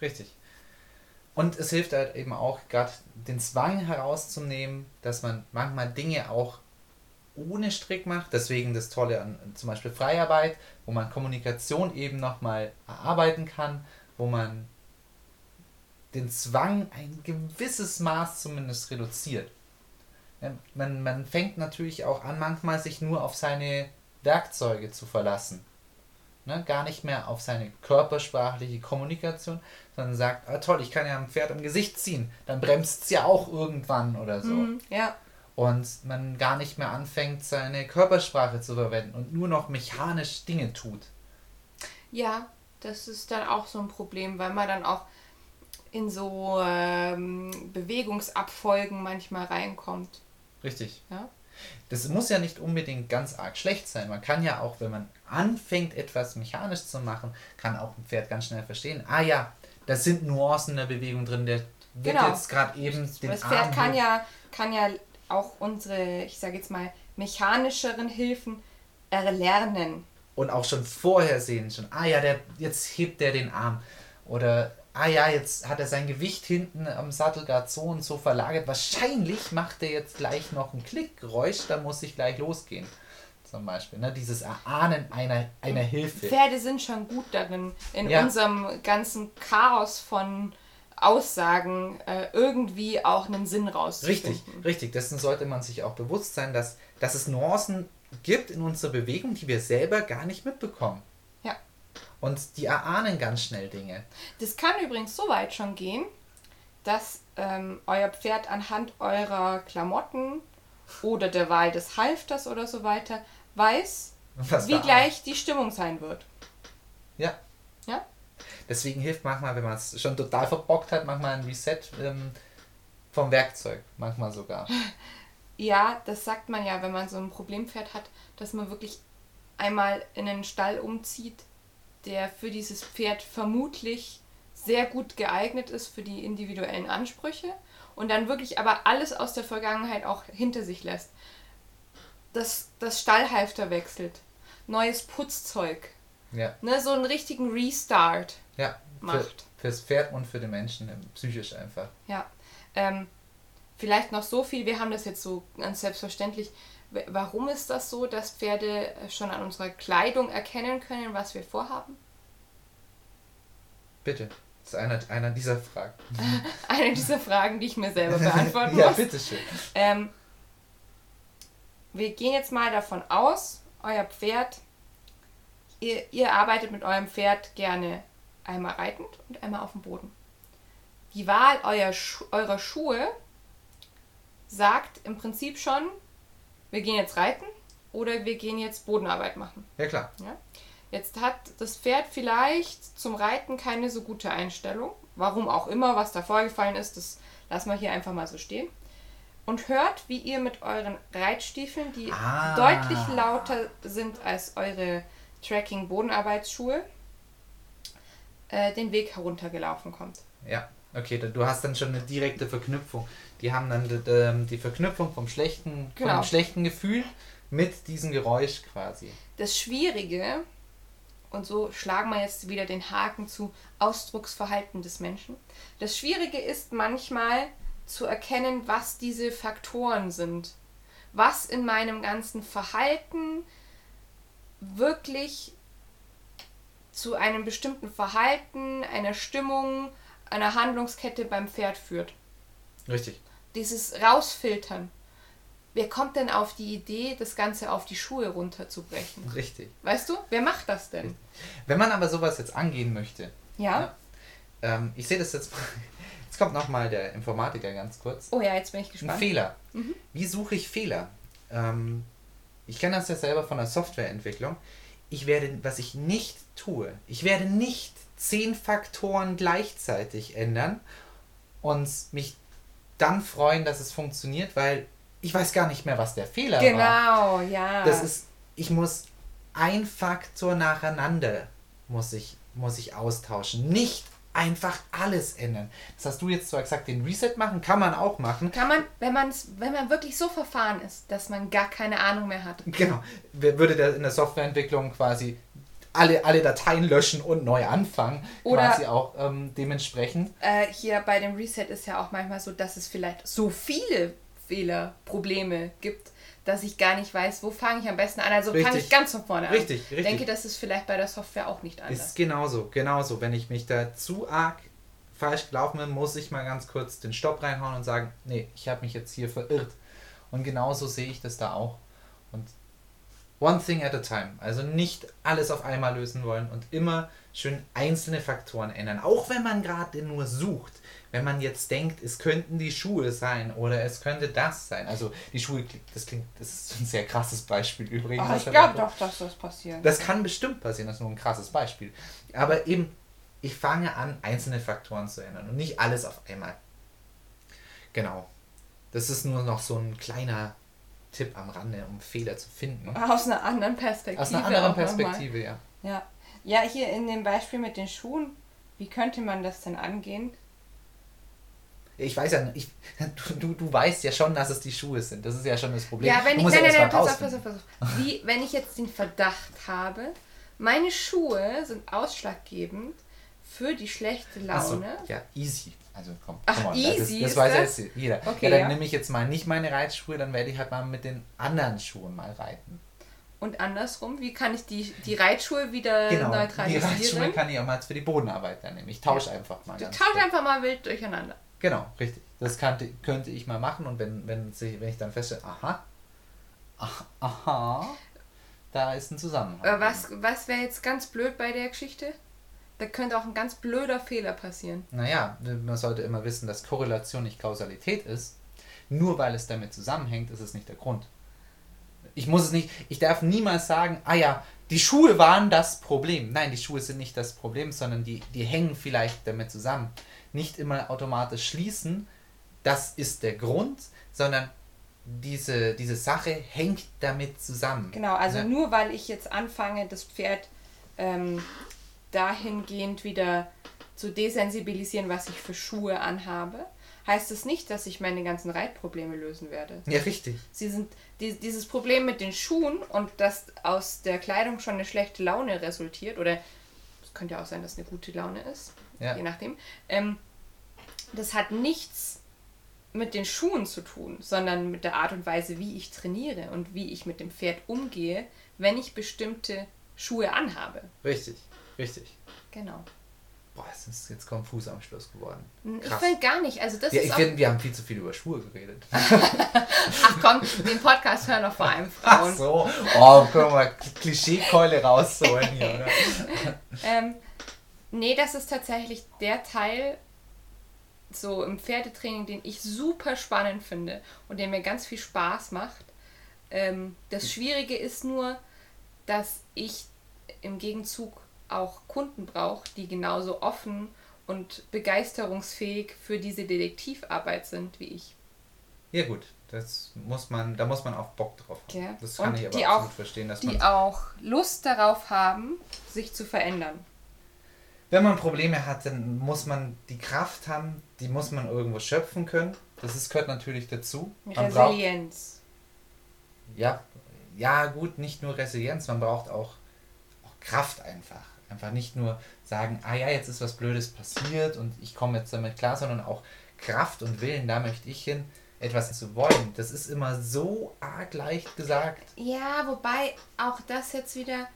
richtig. Und es hilft halt eben auch, gerade den Zwang herauszunehmen, dass man manchmal Dinge auch ohne Strick macht. Deswegen das Tolle an zum Beispiel Freiarbeit, wo man Kommunikation eben nochmal erarbeiten kann, wo man den Zwang ein gewisses Maß zumindest reduziert. Man, man fängt natürlich auch an, manchmal sich nur auf seine Werkzeuge zu verlassen. Ne, gar nicht mehr auf seine körpersprachliche Kommunikation, sondern sagt, ah, toll, ich kann ja ein Pferd am Gesicht ziehen, dann bremst es ja auch irgendwann oder so. Mhm, ja. Und man gar nicht mehr anfängt, seine Körpersprache zu verwenden und nur noch mechanisch Dinge tut. Ja, das ist dann auch so ein Problem, weil man dann auch in so ähm, Bewegungsabfolgen manchmal reinkommt. Richtig. Ja? Das muss ja nicht unbedingt ganz arg schlecht sein. Man kann ja auch, wenn man anfängt, etwas mechanisch zu machen, kann auch ein Pferd ganz schnell verstehen, ah ja, da sind Nuancen der Bewegung drin, der wird genau. jetzt gerade eben den Das Pferd Arm kann ja, kann ja auch unsere, ich sage jetzt mal, mechanischeren Hilfen erlernen. Und auch schon vorher sehen, schon, ah ja, der, jetzt hebt der den Arm. Oder ah ja, jetzt hat er sein Gewicht hinten am Sattel gerade so und so verlagert. Wahrscheinlich macht er jetzt gleich noch ein Klickgeräusch, da muss ich gleich losgehen. Zum Beispiel, ne? dieses Erahnen einer, einer Hilfe. Pferde sind schon gut darin, in ja. unserem ganzen Chaos von Aussagen äh, irgendwie auch einen Sinn rauszufinden. Richtig, richtig. Dessen sollte man sich auch bewusst sein, dass, dass es Nuancen gibt in unserer Bewegung, die wir selber gar nicht mitbekommen. Und die erahnen ganz schnell Dinge. Das kann übrigens so weit schon gehen, dass ähm, euer Pferd anhand eurer Klamotten oder der Wahl des Halfters oder so weiter weiß, Was wie gleich die Stimmung sein wird. Ja. Ja? Deswegen hilft manchmal, wenn man es schon total verbockt hat, manchmal ein Reset ähm, vom Werkzeug. Manchmal sogar. Ja, das sagt man ja, wenn man so ein Problempferd hat, dass man wirklich einmal in den Stall umzieht der für dieses Pferd vermutlich sehr gut geeignet ist für die individuellen Ansprüche und dann wirklich aber alles aus der Vergangenheit auch hinter sich lässt. Das, das Stallhalfter wechselt, neues Putzzeug, ja. ne, so einen richtigen Restart ja, macht. Für, fürs Pferd und für den Menschen, psychisch einfach. Ja. Ähm, vielleicht noch so viel, wir haben das jetzt so ganz selbstverständlich Warum ist das so, dass Pferde schon an unserer Kleidung erkennen können, was wir vorhaben? Bitte. Das ist einer, einer dieser Fragen. eine dieser Fragen, die ich mir selber beantworten muss. ja, bitteschön. Ähm, wir gehen jetzt mal davon aus, euer Pferd, ihr, ihr arbeitet mit eurem Pferd gerne einmal reitend und einmal auf dem Boden. Die Wahl eurer, Schu eurer Schuhe sagt im Prinzip schon, wir gehen jetzt reiten oder wir gehen jetzt Bodenarbeit machen. Ja, klar. Ja? Jetzt hat das Pferd vielleicht zum Reiten keine so gute Einstellung. Warum auch immer, was da vorgefallen ist, das lassen wir hier einfach mal so stehen. Und hört, wie ihr mit euren Reitstiefeln, die ah. deutlich lauter sind als eure Tracking-Bodenarbeitsschuhe, äh, den Weg heruntergelaufen kommt. Ja, okay, du hast dann schon eine direkte Verknüpfung. Die haben dann die, ähm, die Verknüpfung vom schlechten, Genau. vom schlechten Gefühl mit diesem Geräusch quasi. Das Schwierige, und so schlagen wir jetzt wieder den Haken zu Ausdrucksverhalten des Menschen. Das Schwierige ist manchmal zu erkennen, was diese Faktoren sind. Was in meinem ganzen Verhalten wirklich zu einem bestimmten Verhalten, einer Stimmung, einer Handlungskette beim Pferd führt. Richtig. Dieses Rausfiltern. Wer kommt denn auf die Idee, das Ganze auf die Schuhe runterzubrechen? Richtig. Weißt du, wer macht das denn? Wenn man aber sowas jetzt angehen möchte, Ja? ähm, ich sehe das jetzt, jetzt kommt nochmal der Informatiker ganz kurz. Oh ja, jetzt bin ich Ein gespannt. Fehler. Wie suche ich Fehler? Ähm, ich kenne das ja selber von der Softwareentwicklung. Ich werde, was ich nicht tue, ich werde nicht zehn Faktoren gleichzeitig ändern und mich dann freuen, dass es funktioniert, weil ich weiß gar nicht mehr, was der Fehler war. Genau, ja. Das ist, ich muss ein Faktor nacheinander muss ich, muss ich austauschen. Nicht einfach alles ändern. Das hast du jetzt zwar gesagt, den Reset machen, kann man auch machen. Kann man, wenn, man's, wenn man wirklich so verfahren ist, dass man gar keine Ahnung mehr hat. Genau. Würde der in der Softwareentwicklung quasi alle, alle Dateien löschen und neu anfangen, Oder- quasi auch ähm, dementsprechend. Äh, hier bei dem Reset ist ja auch manchmal so, dass es vielleicht so viele Fehler, Probleme gibt, dass ich gar nicht weiß, wo fange ich am besten an. Also fange ich ganz von vorne an. Richtig, richtig. Ich denke, das ist vielleicht bei der Software auch nicht anders. Ist genauso, genauso. Wenn ich mich da zu arg falsch gelaufen bin, muss ich mal ganz kurz den Stopp reinhauen und sagen, nee, ich habe mich jetzt hier verirrt. Und genauso sehe ich das da auch. One thing at a time. Also nicht alles auf einmal lösen wollen und immer schön einzelne Faktoren ändern. Auch wenn man gerade nur sucht. Wenn man jetzt denkt, es könnten die Schuhe sein oder es könnte das sein. Also die Schuhe, das klingt, das ist ein sehr krasses Beispiel übrigens. Ach, ich glaube doch, dass das passiert. Das kann bestimmt passieren, das ist nur ein krasses Beispiel. Aber eben, ich fange an, einzelne Faktoren zu ändern und nicht alles auf einmal. Genau. Das ist nur noch so ein kleiner Tipp am Rande, um Fehler zu finden. Aus einer anderen Perspektive. Aus einer anderen. Perspektive, ja. Ja. ja, hier in dem Beispiel mit den Schuhen, wie könnte man das denn angehen? Ich weiß ja, ich, du, du, du weißt ja schon, dass es die Schuhe sind. Das ist ja schon das Problem. Ja, wenn ich. Nein, ja nein, nein, pass auf, pass auf, pass auf. Wie, wenn ich jetzt den Verdacht habe, meine Schuhe sind ausschlaggebend für die schlechte Ach so, Laune. ja, easy. Also komm, Ach, on, easy das, das weiß ja das? jetzt jeder. Okay, ja, dann ja. nehme ich jetzt mal nicht meine Reitschuhe, dann werde ich halt mal mit den anderen Schuhen mal reiten. Und andersrum, wie kann ich die, die Reitschuhe wieder Genau, die neutralisieren? Reitschuhe kann ich auch mal jetzt für die Bodenarbeit dann nehmen. Ich tausche einfach mal. Du ganz tausch kurz. einfach mal wild durcheinander. Genau, richtig. Das kannte, könnte ich mal machen und wenn, wenn, sich, wenn ich dann feststelle, aha, ach, aha, da ist ein Zusammenhang. Was, was wäre jetzt ganz blöd bei der Geschichte? Da könnte auch ein ganz blöder Fehler passieren. Naja, man sollte immer wissen, dass Korrelation nicht Kausalität ist. Nur weil es damit zusammenhängt, ist es nicht der Grund. Ich muss es nicht, ich darf niemals sagen, ah ja, die Schuhe waren das Problem. Nein, die Schuhe sind nicht das Problem, sondern die, die hängen vielleicht damit zusammen. Nicht immer automatisch schließen, das ist der Grund, sondern diese, diese Sache hängt damit zusammen. Genau, also Ne? nur weil ich jetzt anfange, das Pferd ähm, dahingehend wieder zu desensibilisieren, was ich für Schuhe anhabe, heißt es nicht, dass ich meine ganzen Reitprobleme lösen werde. Ja, richtig. Sie sind die, dieses Problem mit den Schuhen und dass aus der Kleidung schon eine schlechte Laune resultiert oder es könnte ja auch sein, dass eine gute Laune ist, Ja. je nachdem. Ähm, das hat nichts mit den Schuhen zu tun, sondern mit der Art und Weise, wie ich trainiere und wie ich mit dem Pferd umgehe, wenn ich bestimmte Schuhe anhabe. Richtig, richtig. Genau. Boah, es ist jetzt konfus am Schluss geworden. Ich Krass. finde gar nicht. Also das Ja, ich finde, wir haben viel zu viel über Schuhe geredet. Ach komm, den Podcast hören noch vor allem Ach Frauen. so. Oh, können wir mal Klischeekeule rausholen hier, oder? Ähm, nee, das ist tatsächlich der Teil so im Pferdetraining, den ich super spannend finde und der mir ganz viel Spaß macht. Ähm, das Schwierige ist nur, dass ich im Gegenzug auch Kunden brauche, die genauso offen und begeisterungsfähig für diese Detektivarbeit sind wie ich. Ja gut, das muss man, da muss man auch Bock drauf haben. Ja. Das kann Und ich aber die absolut auch- verstehen, dass Die auch Lust darauf haben, sich zu verändern. wenn man Probleme hat, dann muss man die Kraft haben, die muss man irgendwo schöpfen können. Das ist, gehört natürlich dazu. Man Resilienz. Braucht, ja, ja, gut, nicht nur Resilienz, man braucht auch, auch Kraft einfach. Einfach nicht nur sagen, ah ja, jetzt ist was Blödes passiert und ich komme jetzt damit klar, sondern auch Kraft und Willen, da möchte ich hin, etwas zu wollen. Das ist immer so arg leicht gesagt. Ja, wobei auch das jetzt wieder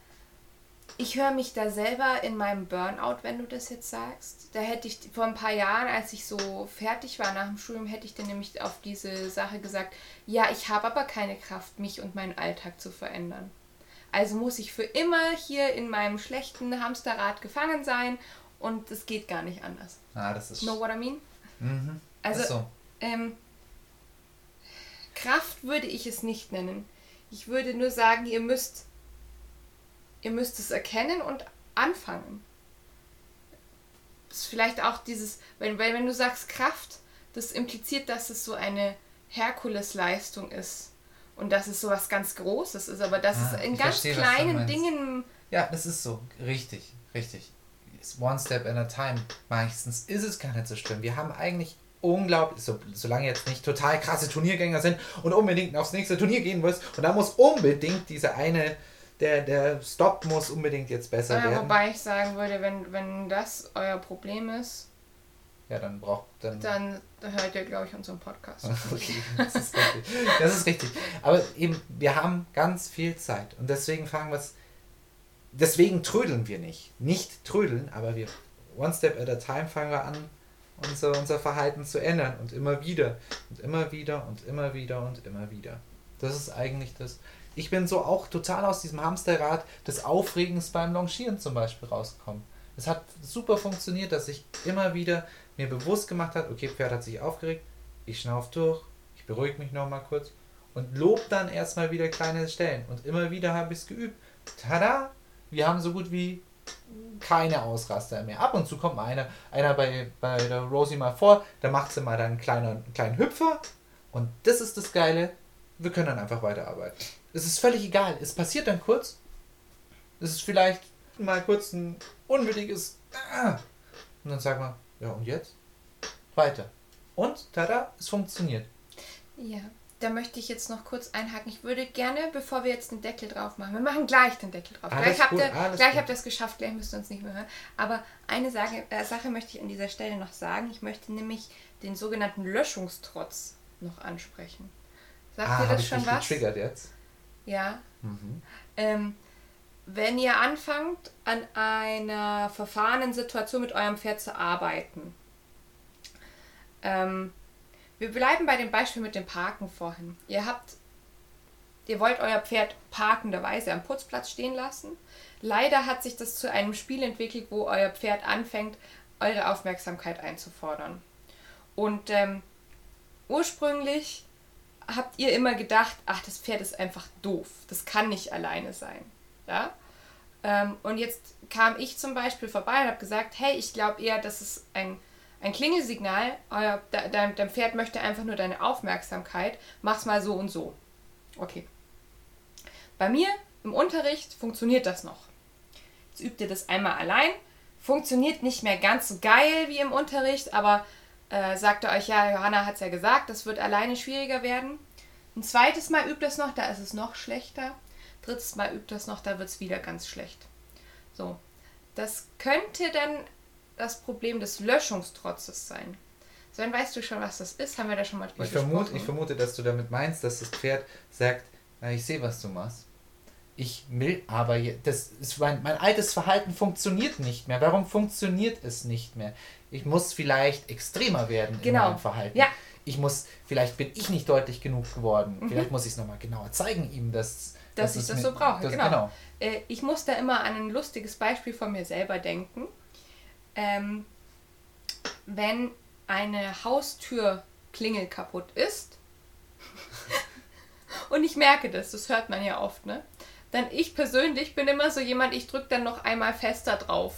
ich höre mich da selber in meinem Burnout, wenn du das jetzt sagst. Da hätte ich vor ein paar Jahren, als ich so fertig war nach dem Studium, hätte ich dann nämlich auf diese Sache gesagt, ja, ich habe aber keine Kraft, mich und meinen Alltag zu verändern. Also muss ich für immer hier in meinem schlechten Hamsterrad gefangen sein und es geht gar nicht anders. Ah, das ist. Know what I mean? Mhm. Also, so. ähm, Kraft würde ich es nicht nennen. Ich würde nur sagen, ihr müsst ihr müsst es erkennen und anfangen. Das ist vielleicht auch dieses, weil, weil wenn du sagst Kraft, das impliziert, dass es so eine Herkulesleistung ist. Und dass es so was ganz Großes ist, aber dass Ah, es in ganz verstehe, kleinen. Dingen. Ja, das ist so. Richtig, richtig. It's One step at a time. Meistens ist es gar nicht so schlimm. Wir haben eigentlich unglaublich, so, solange jetzt nicht total krasse Turniergänger sind und unbedingt aufs nächste Turnier gehen willst und da muss unbedingt dieser eine, der, der Stop muss unbedingt jetzt besser Ja, werden. wobei ich sagen würde, wenn, wenn das euer Problem ist, Ja, dann braucht dann. dann hört ihr, glaube ich, unseren Podcast. Okay, das ist richtig. Das ist richtig. Aber eben, wir haben ganz viel Zeit und deswegen fangen wir es. Deswegen trödeln wir nicht. Nicht trödeln, aber wir one step at a time fangen wir an, unser, unser Verhalten zu ändern und immer wieder und immer wieder und immer wieder und immer wieder. Das ist eigentlich das. Ich bin so auch total aus diesem Hamsterrad des Aufregens beim Longieren zum Beispiel rausgekommen. Es hat super funktioniert, dass ich immer wieder mir bewusst gemacht habe, okay, Pferd hat sich aufgeregt, ich schnauf durch, ich beruhige mich nochmal kurz und lob dann erstmal wieder kleine Stellen. Und immer wieder habe ich es geübt. Tada! Wir haben so gut wie keine Ausraster mehr. Ab und zu kommt mal einer, einer bei, bei der Rosie mal vor, da macht sie mal dann einen kleinen, einen kleinen Hüpfer und das ist das Geile. Wir können dann einfach weiterarbeiten. Es ist völlig egal. Es passiert dann kurz. Es ist vielleicht mal kurz ein unwilliges Ah! und dann sagen wir, ja und jetzt? Weiter. Und tada, es funktioniert. Ja, da möchte ich jetzt noch kurz einhaken. Ich würde gerne, bevor wir jetzt den Deckel drauf machen, wir machen gleich den Deckel drauf. Alles gleich habt gut, ihr, gleich gut. habt ihr es geschafft, gleich müsst ihr uns nicht mehr hören. Aber eine Sache, äh, Sache möchte ich an dieser Stelle noch sagen. Ich möchte nämlich den sogenannten Löschungstrotz noch ansprechen. Sagt ah, ihr das ich schon was? getriggert jetzt? Ja. Mhm. Ähm, wenn ihr anfangt, an einer verfahrenen Situation mit eurem Pferd zu arbeiten. Ähm, wir bleiben bei dem Beispiel mit dem Parken vorhin. Ihr habt, ihr wollt euer Pferd parkenderweise am Putzplatz stehen lassen. Leider hat sich das zu einem Spiel entwickelt, wo euer Pferd anfängt, eure Aufmerksamkeit einzufordern. Und ähm, ursprünglich habt ihr immer gedacht, ach, das Pferd ist einfach doof. Das kann nicht alleine sein. Ja? Ähm, und jetzt kam ich zum Beispiel vorbei und habe gesagt, hey, ich glaube eher, das ist ein, ein Klingelsignal. Euer, de, dein, dein Pferd möchte einfach nur deine Aufmerksamkeit. Mach's mal so und so. Okay. Bei mir im Unterricht funktioniert das noch. Jetzt übt ihr das einmal allein. Funktioniert nicht mehr ganz so geil wie im Unterricht, aber äh, sagte euch, ja, Johanna hat es ja gesagt, das wird alleine schwieriger werden. Ein zweites Mal übt das noch, da ist es noch schlechter. Drittes Mal übt das noch, da wird es wieder ganz schlecht. So, das könnte dann das Problem des Löschungstrotzes sein. Sven, weißt du schon, was das ist? Haben wir da schon mal drüber Ich vermute, ich vermute, dass du damit meinst, dass das Pferd sagt, na, ich sehe, was du machst. Ich will aber, das ist mein, mein altes Verhalten funktioniert nicht mehr. Warum funktioniert es nicht mehr? Ich muss vielleicht extremer werden in Genau. meinem Verhalten. Ja. Ich muss, vielleicht bin ich nicht deutlich genug geworden. Vielleicht muss ich es nochmal genauer zeigen ihm, dass, Dass ich es das so brauche, das- genau. Äh, ich muss da immer an ein lustiges Beispiel von mir selber denken. Ähm, wenn eine Haustürklingel kaputt ist und ich merke das, das hört man ja oft, ne? Dann ich persönlich bin immer so jemand, ich drücke dann noch einmal fester drauf.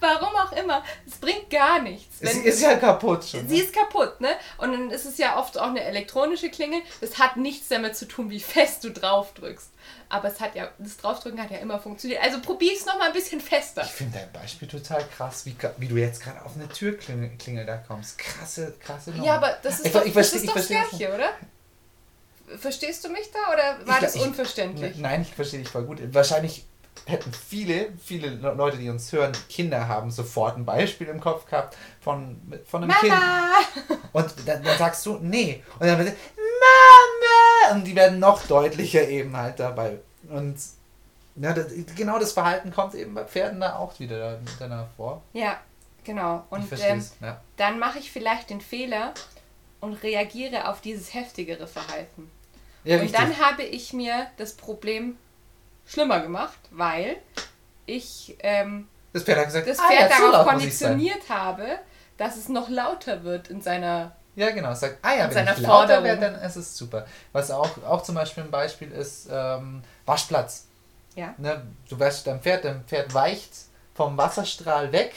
Warum auch immer. Es bringt gar nichts. Sie ist ja kaputt schon. Sie Ne? ist kaputt, ne? Und dann ist es ja oft auch eine elektronische Klingel. Das hat nichts damit zu tun, wie fest du drauf drückst. Aber es hat ja, das Draufdrücken hat ja immer funktioniert. Also probier es nochmal ein bisschen fester. Ich finde dein Beispiel total krass, wie, wie du jetzt gerade auf eine Türklingel Klingel da kommst. Krasse, krasse Nummer. Ja, aber das ist Ich doch, ich das, versteh- ist ich doch das versteh das Gleiche, oder? Verstehst du mich da oder war Ich- das ich- unverständlich? Ne- Nein, ich verstehe dich voll gut. Wahrscheinlich hätten viele, viele Le- Leute, die uns hören, die Kinder haben, sofort ein Beispiel im Kopf gehabt von, von einem Kind. Mama! Und dann, dann sagst du, nee. Und dann wird Mama! Und die werden noch deutlicher eben halt dabei. Und ja, das, genau das Verhalten kommt eben bei Pferden da auch wieder danach vor. Ja, genau. Und ähm. Ja. dann mache ich vielleicht den Fehler und reagiere auf dieses heftigere Verhalten. ja, und richtig. dann habe ich mir das Problem schlimmer gemacht, weil ich ähm, das Pferd hat gesagt, das ah, Pferd ja, zu darauf laut konditioniert habe, dass es noch lauter wird in seiner. Ja, genau. Es sagt, ah ja, wenn seiner ich lauter werde, dann ist es super. Was auch, auch zum Beispiel ein Beispiel ist, ähm, Waschplatz. Ja. Ne, du wäschst dein Pferd, dein Pferd weicht vom Wasserstrahl weg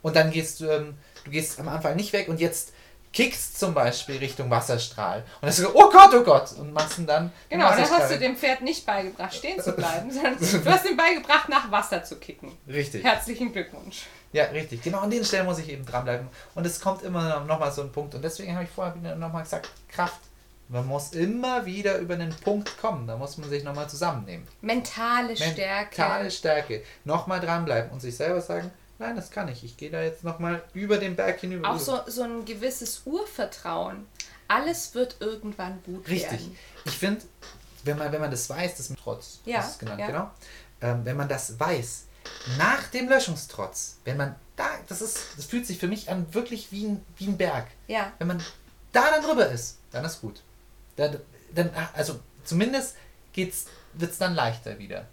und dann gehst du, ähm, du gehst am Anfang nicht weg und jetzt kickst zum Beispiel Richtung Wasserstrahl. Und sagst du, oh Gott, oh Gott, und machst ihn dann. Genau, dann hast du dem Pferd nicht beigebracht, stehen zu bleiben, sondern du hast ihm beigebracht, nach Wasser zu kicken. Richtig. Herzlichen Glückwunsch. Ja, richtig. Genau an den Stellen muss ich eben dranbleiben. Und es kommt immer nochmal so ein Punkt. Und deswegen habe ich vorher wieder nochmal gesagt, Kraft. Man muss immer wieder über einen Punkt kommen. Da muss man sich nochmal zusammennehmen. Mentale Stärke. Mentale Stärke. Nochmal dranbleiben und sich selber sagen, nein, das kann ich. Ich gehe da jetzt nochmal über den Berg hinüber. Auch so, so ein gewisses Urvertrauen. Alles wird irgendwann gut Richtig. werden. Ich finde, wenn man, wenn man das weiß, das mit Trotz, Ja, das ist genannt, ja. genau. Ähm, wenn man das weiß, nach dem Löschungstrotz, wenn man da, das ist, das fühlt sich für mich an wirklich wie ein, wie ein Berg. Ja. Wenn man da dann drüber ist, dann ist gut. Dann, dann also zumindest geht's, wird's dann leichter wieder.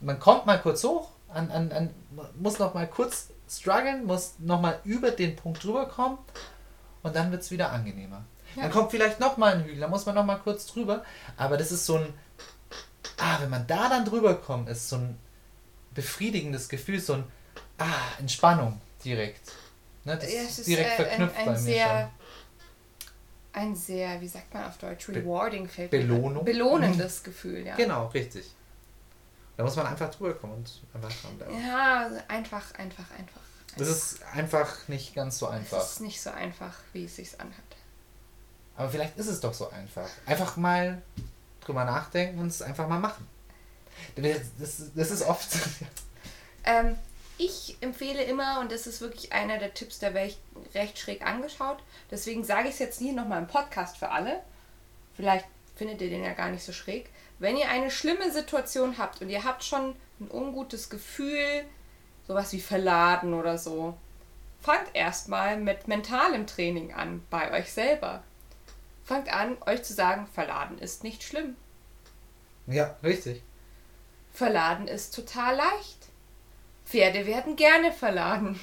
Man kommt mal kurz hoch, an, an, an, muss noch mal kurz strugglen, muss noch mal über den Punkt drüber kommen und dann wird's wieder angenehmer. Ja. Dann kommt vielleicht noch mal ein Hügel, dann muss man noch mal kurz drüber, aber das ist so ein, ah, wenn man da dann drüber kommt, ist so ein befriedigendes Gefühl, so ein, ah, Entspannung direkt. Ne, das Ja, ist es direkt äh, verknüpft ein, bei ein mir sehr, ein sehr, wie sagt man auf Deutsch, rewarding mir ein. Belohnung. Belohnendes Gefühl, ja. schon. Genau, richtig. Da muss man einfach drüber kommen und einfach dranbleiben. Ja, einfach, einfach, einfach. Das ist einfach nicht ganz so Es einfach. ist nicht so einfach, wie es sich anhört. Aber vielleicht ist es doch so einfach. Einfach mal drüber nachdenken und es einfach mal machen. Das, das ist oft. Ähm, ich empfehle immer, und das ist wirklich einer der Tipps, da wäre ich recht schräg angeschaut. Deswegen sage ich es jetzt hier nochmal im Podcast für alle. Vielleicht findet ihr den ja gar nicht so schräg. Wenn ihr eine schlimme Situation habt und ihr habt schon ein ungutes Gefühl, sowas wie verladen oder so, fangt erstmal mit mentalem Training an, bei euch selber. Fangt an, euch zu sagen, verladen ist nicht schlimm. ja, richtig. Verladen ist total leicht. Pferde werden gerne verladen.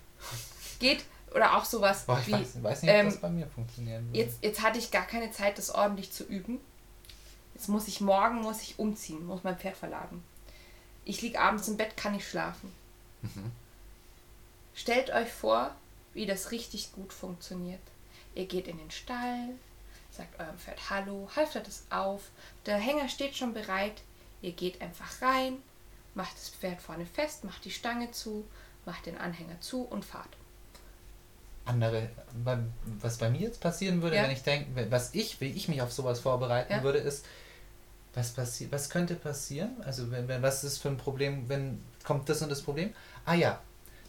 Geht, oder auch sowas Boah, ich wie, weiß, weiß nicht, ob ähm, das bei mir funktionieren würde. jetzt, jetzt hatte ich gar keine Zeit, das ordentlich zu üben. Jetzt muss ich morgen, muss ich umziehen, muss mein Pferd verladen. Ich liege abends im Bett, kann nicht schlafen. Mhm. Stellt euch vor, wie das richtig gut funktioniert. Ihr geht in den Stall, sagt eurem Pferd Hallo, halftert es auf, der Hänger steht schon bereit, ihr geht einfach rein, macht das Pferd vorne fest, macht die Stange zu, macht den Anhänger zu und fahrt. andere, was bei mir jetzt passieren würde, Ja. wenn ich denke, was ich, wie ich mich auf sowas vorbereiten Ja. würde, ist, was passiert, was könnte passieren? Also wenn, wenn, was ist für ein Problem, wenn kommt das und das Problem? Ah ja,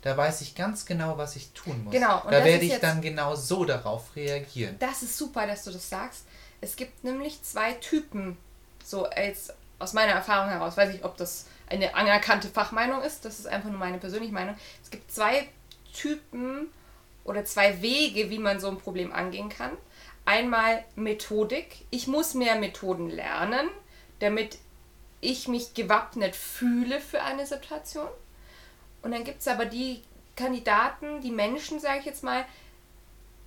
da weiß ich ganz genau, was ich tun muss. Genau, und da werde ich jetzt- dann genau so darauf reagieren. Das ist super, dass du das sagst. Es gibt nämlich zwei Typen, so als aus meiner Erfahrung heraus, weiß ich, ob das eine anerkannte Fachmeinung ist, das ist einfach nur meine persönliche Meinung. Es gibt zwei Typen oder zwei Wege, wie man so ein Problem angehen kann. Einmal Methodik. Ich muss mehr Methoden lernen, damit ich mich gewappnet fühle für eine Situation. Und dann gibt es aber die Kandidaten, die Menschen, sage ich jetzt mal,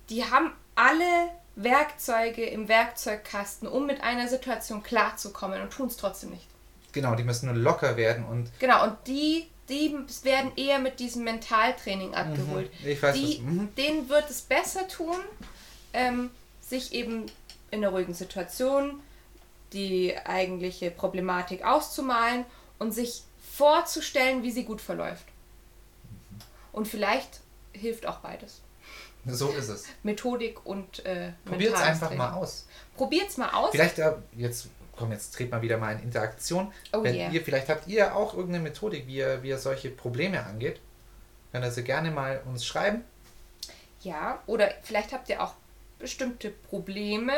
die haben alle Werkzeuge im Werkzeugkasten, um mit einer Situation klarzukommen und tun es trotzdem nicht. Genau, die müssen nur locker werden und Genau, und die die werden eher mit diesem Mentaltraining abgeholt. Mhm. Ich weiß die, was. Mhm. Denen wird es besser tun, ähm, sich eben in einer ruhigen Situation die eigentliche Problematik auszumalen und sich vorzustellen, wie sie gut verläuft. Und vielleicht hilft auch beides. So ist es. Methodik und äh, Probiert es einfach Training. mal aus. Probiert's mal aus. Vielleicht, äh, jetzt, komm, jetzt dreht mal wieder mal in Interaktion. Oh Wenn yeah. ihr, vielleicht habt ihr auch irgendeine Methodik, wie ihr, wie ihr solche Probleme angeht. Könnt ihr sie gerne mal uns schreiben. Ja, oder vielleicht habt ihr auch bestimmte Probleme,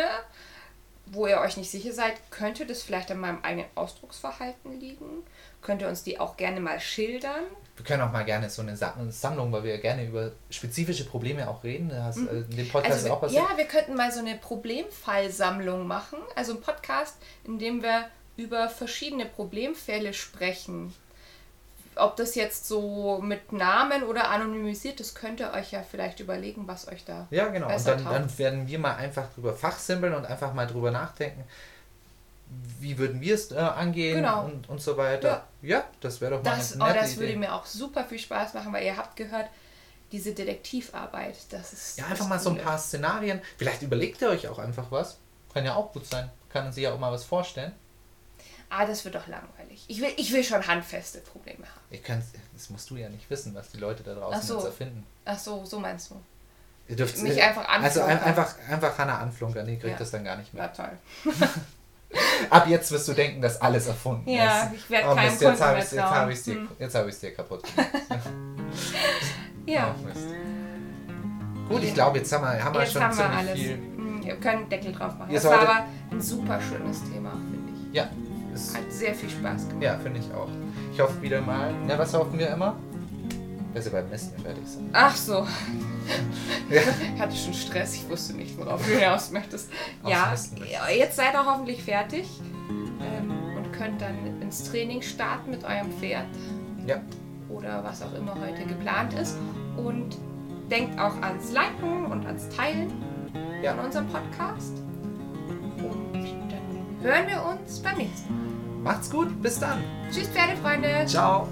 wo ihr euch nicht sicher seid. Könnte das vielleicht an meinem eigenen Ausdrucksverhalten liegen? Könnt ihr uns die auch gerne mal schildern? Wir können auch mal gerne so eine Sa- eine Sammlung, weil wir gerne über spezifische Probleme auch reden. Da hast, äh, in dem Podcast Also, auch passiert. ja, wir könnten mal so eine Problemfallsammlung machen. Also ein Podcast, in dem wir über verschiedene Problemfälle sprechen. Ob das jetzt so mit Namen oder anonymisiert ist, könnt ihr euch ja vielleicht überlegen, was euch da. Ja, genau. Und dann, dann werden wir mal einfach drüber fachsimpeln und einfach mal drüber nachdenken, wie würden wir es äh, angehen Genau. und, und so weiter. Ja, das wäre doch mal Das, eine oh, nette das Idee. würde mir auch super viel Spaß machen, weil ihr habt gehört, diese Detektivarbeit, das ist. Ja, das einfach mal so ein paar Szenarien. Vielleicht überlegt ihr euch auch einfach was. Kann ja auch gut sein. Kann man sich ja auch mal was vorstellen. Ah, das wird doch langweilig. Ich will, ich will schon handfeste Probleme haben. Ihr könnt, das musst du ja nicht wissen, was die Leute da draußen so. jetzt erfinden. Ach so, so meinst du. Ihr dürft Mich einfach Also ein, anflunkern. einfach, einfach Hannah anflunkern, die kriegt Ja. das dann gar nicht Na mehr. toll. Ab jetzt wirst du denken, dass alles erfunden Ja, ist. ich werd oh, keinem Mist, jetzt habe ich es trauen. hab ich's dir, Hm. jetzt hab ich's dir kaputt gemacht. Ja. Oh. Gut, ich glaube, jetzt haben wir, haben wir Jetzt schon haben wir ziemlich alles. viel. Hm, Wir können einen Deckel drauf machen. Ihr Das war aber ein super schönes Thema, finde ich. Ja, ist, Hat sehr viel Spaß gemacht. ja finde ich auch. Ich hoffe wieder mal. Na, was hoffen wir immer? Dass ihr beim Messen fertig seid. Ach so, Ja. ich hatte schon Stress, ich wusste nicht, worauf du hinaus möchtest. ja, jetzt seid ihr hoffentlich fertig ähm, und könnt dann ins Training starten mit eurem Pferd Ja. oder was auch immer heute geplant ist. Und denkt auch ans Liken und ans Teilen Ja. von unserem Podcast. Und dann hören wir uns beim nächsten Mal. Macht's gut, bis dann. Tschüss, Pferdefreunde! Ciao.